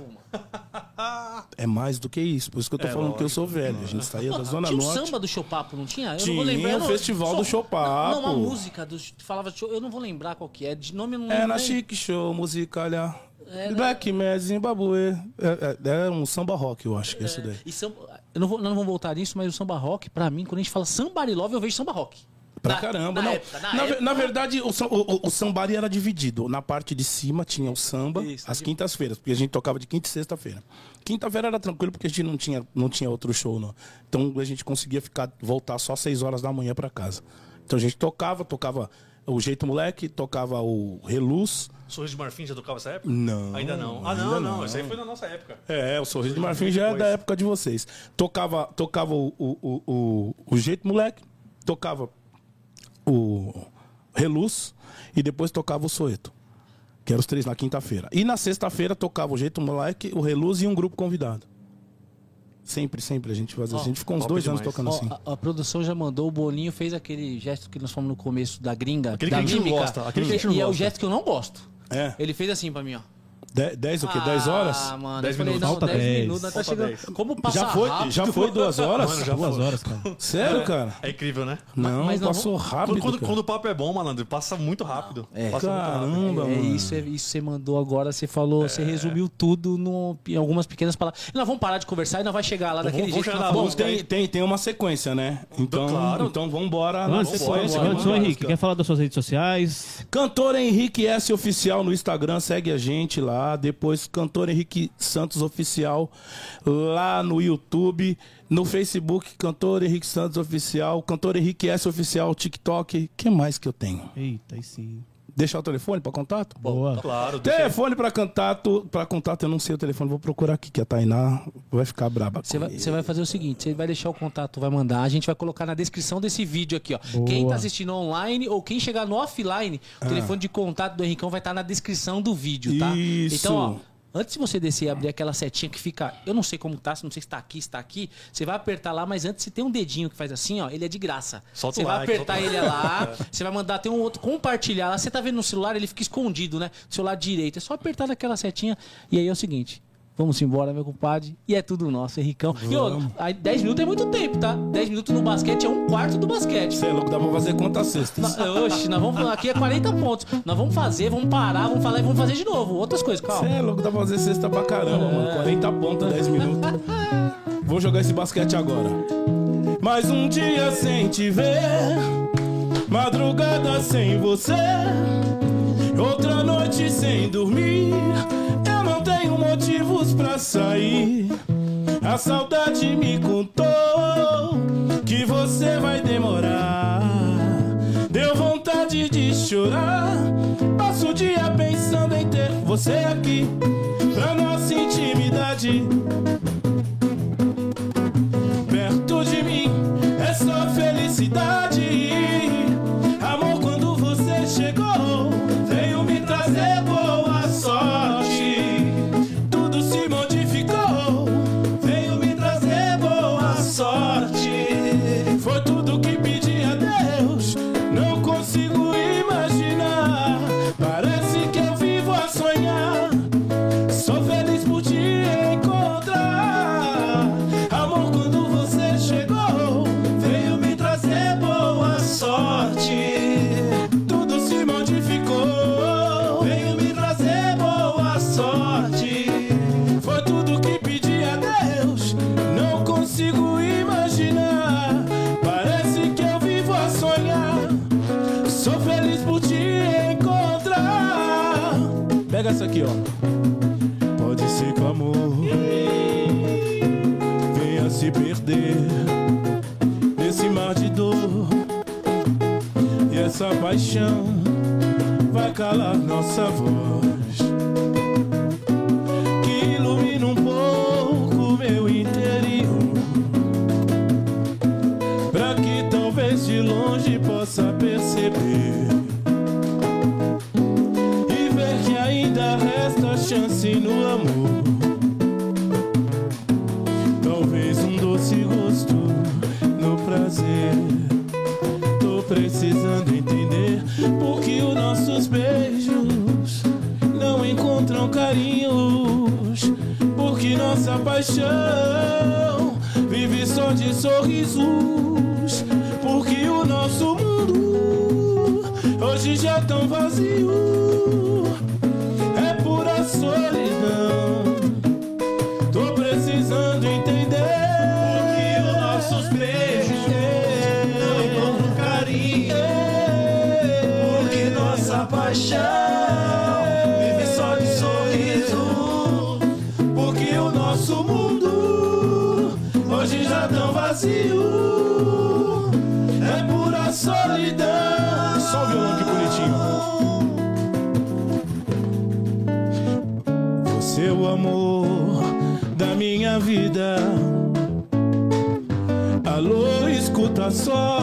É mais do que isso. Por isso que eu tô É, falando que eu lógico. sou velho. A gente saía da Zona Tinha o Norte. samba do Chopapo, não tinha? Eu Tinha, não vou lembrar. eu o não- festival do Chopapo. Não, uma música do, falava de show, eu não vou lembrar qual que é, de nome eu não É, lembro. na nem. Chic Show, Musicalha. É, Black Mad, Zimbabwe. É, é, é um samba rock, eu acho que é isso daí. E samba, eu não vou, nós não vamos voltar nisso, mas o samba rock, pra mim, quando a gente fala samba love, eu vejo samba rock. Pra Na- caramba, na não. época, na na, época- na verdade, o, o, o- sambari era dividido. Na parte de cima tinha o samba, Isso, às quintas-feiras, porque a gente tocava de quinta e sexta-feira. Quinta-feira era tranquilo porque a gente não tinha, não tinha outro show, não. Então a gente conseguia ficar, voltar só às seis horas da manhã pra casa. Então a gente tocava, tocava o Jeito Moleque, tocava o Reluz. Sorriso de Marfim já tocava essa época? Não, Ainda não. Ah, não, não. Isso aí foi na nossa época. É, o Sorriso de Marfim já é da época de vocês. Tocava, tocava o, o, o, o Jeito Moleque, tocava o Reluz e depois tocava o Soeto. Que eram os três na quinta-feira. E na sexta-feira tocava o Jeito Moleque, o Reluz e um grupo convidado. Sempre, sempre a gente fazia. Ó, a gente ficou uns dois anos demais. tocando Ó, assim. a, a produção já mandou, o Boninho fez aquele gesto que nós falamos no começo da gringa, Aquele da que a gente não gosta, aquele que a gente não e é o gosta. gesto que eu não gosto. É. Ele fez assim pra mim, ó. De- dez o quê? Dez horas? Ah, mano. Dez eu falei, minutos. não, Falta 10 dez. minutos, nós tá chegando. dez. Como passa Já foi, rápido. já foi duas [LAUGHS] horas? Mano, já Duas foi. horas, cara. Sério, cara? É incrível, né? Não, mas não passou rápido. Quando, quando, cara. quando o papo é bom, malandro, passa muito rápido. É. Passa muito rápido. Caramba, É mano. isso, é isso você mandou agora, você falou, você resumiu tudo no- em algumas pequenas palavras. E nós vamos parar de conversar e nós vai chegar lá daquele vamos jeito na Bom, tem, tem, tem uma sequência, né? Então, Claro. então vamos embora Antes, sequência. antes, Vamos Henrique, lá. quer falar das suas redes sociais? Cantor Henrique S Oficial no Instagram, segue a gente lá. Depois, Cantor Henrique Santos Oficial lá no YouTube. No Facebook, Cantor Henrique Santos Oficial. Cantor Henrique S Oficial, TikTok. que mais que eu tenho? Eita, aí sim. Deixar o telefone para contato? Boa. Claro. Telefone para contato, para contato, eu não sei o telefone, vou procurar aqui, que a Tainá vai ficar braba. Você vai, vai fazer o seguinte, você vai deixar o contato, vai mandar, a gente vai colocar na descrição desse vídeo aqui, ó. Boa. Quem tá assistindo online ou quem chegar no offline, Ah. o telefone de contato do Henricão vai estar na descrição do vídeo, tá? Isso. Então, ó, antes de você descer e abrir aquela setinha que fica, eu não sei como tá, se não sei se tá aqui, se tá aqui, você vai apertar lá, mas antes você tem um dedinho que faz assim, ó, ele é de graça. Solta você vai like, apertar ele lá, [LAUGHS] você vai mandar tem um outro compartilhar lá, você tá vendo no celular, ele fica escondido, né? Do seu lado direito, é só apertar naquela setinha e aí é o seguinte, Vamos embora, meu compadre. E é tudo nosso, Henricão. E ó, aí 10 minutos é muito tempo, tá? 10 minutos no basquete é um quarto do basquete. Você é louco, dá pra fazer quantas cestas? Na- Oxe, nós vamos aqui é 40 pontos. Nós vamos fazer, vamos parar, vamos falar e vamos fazer de novo. Outras coisas, Você calma. é louco, dá pra fazer cesta pra caramba, mano. 40 pontos, 10 minutos. Vou jogar esse basquete agora. Mais um dia sem te ver, madrugada sem você, outra noite sem dormir. Motivos pra sair. A saudade me contou que você vai demorar. Deu vontade de chorar. Passo o dia pensando em ter você aqui paixão vai calar nossa voz. was vida. Alô, escuta só.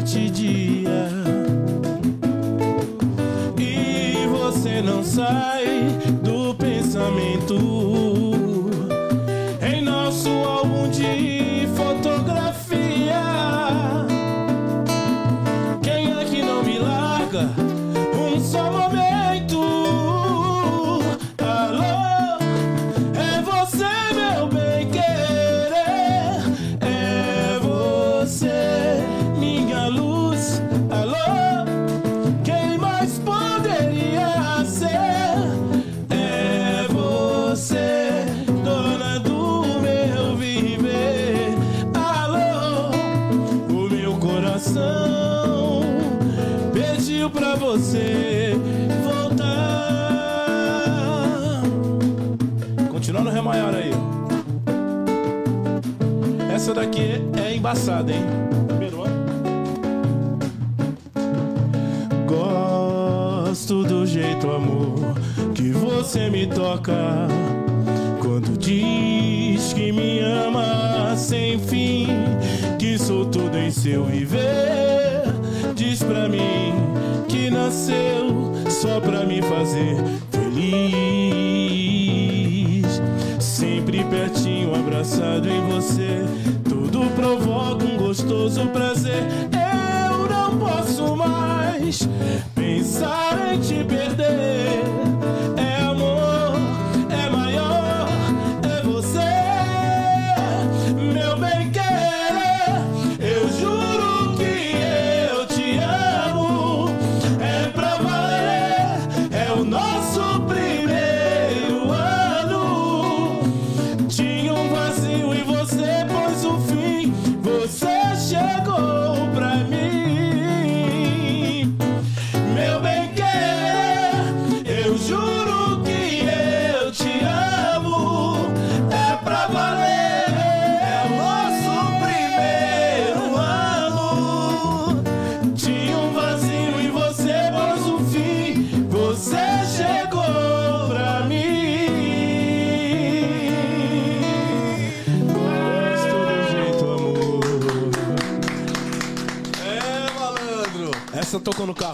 noite e dia. embaçada, hein? Primeiro. Gosto do jeito, amor, que você me toca. Quando diz que me ama sem fim, que sou tudo em seu viver. Diz pra mim que nasceu só pra me fazer feliz. Sempre pertinho, abraçado em você isso provoca um gostoso prazer. Eu não posso mais pensar em te perder. tocou no carro.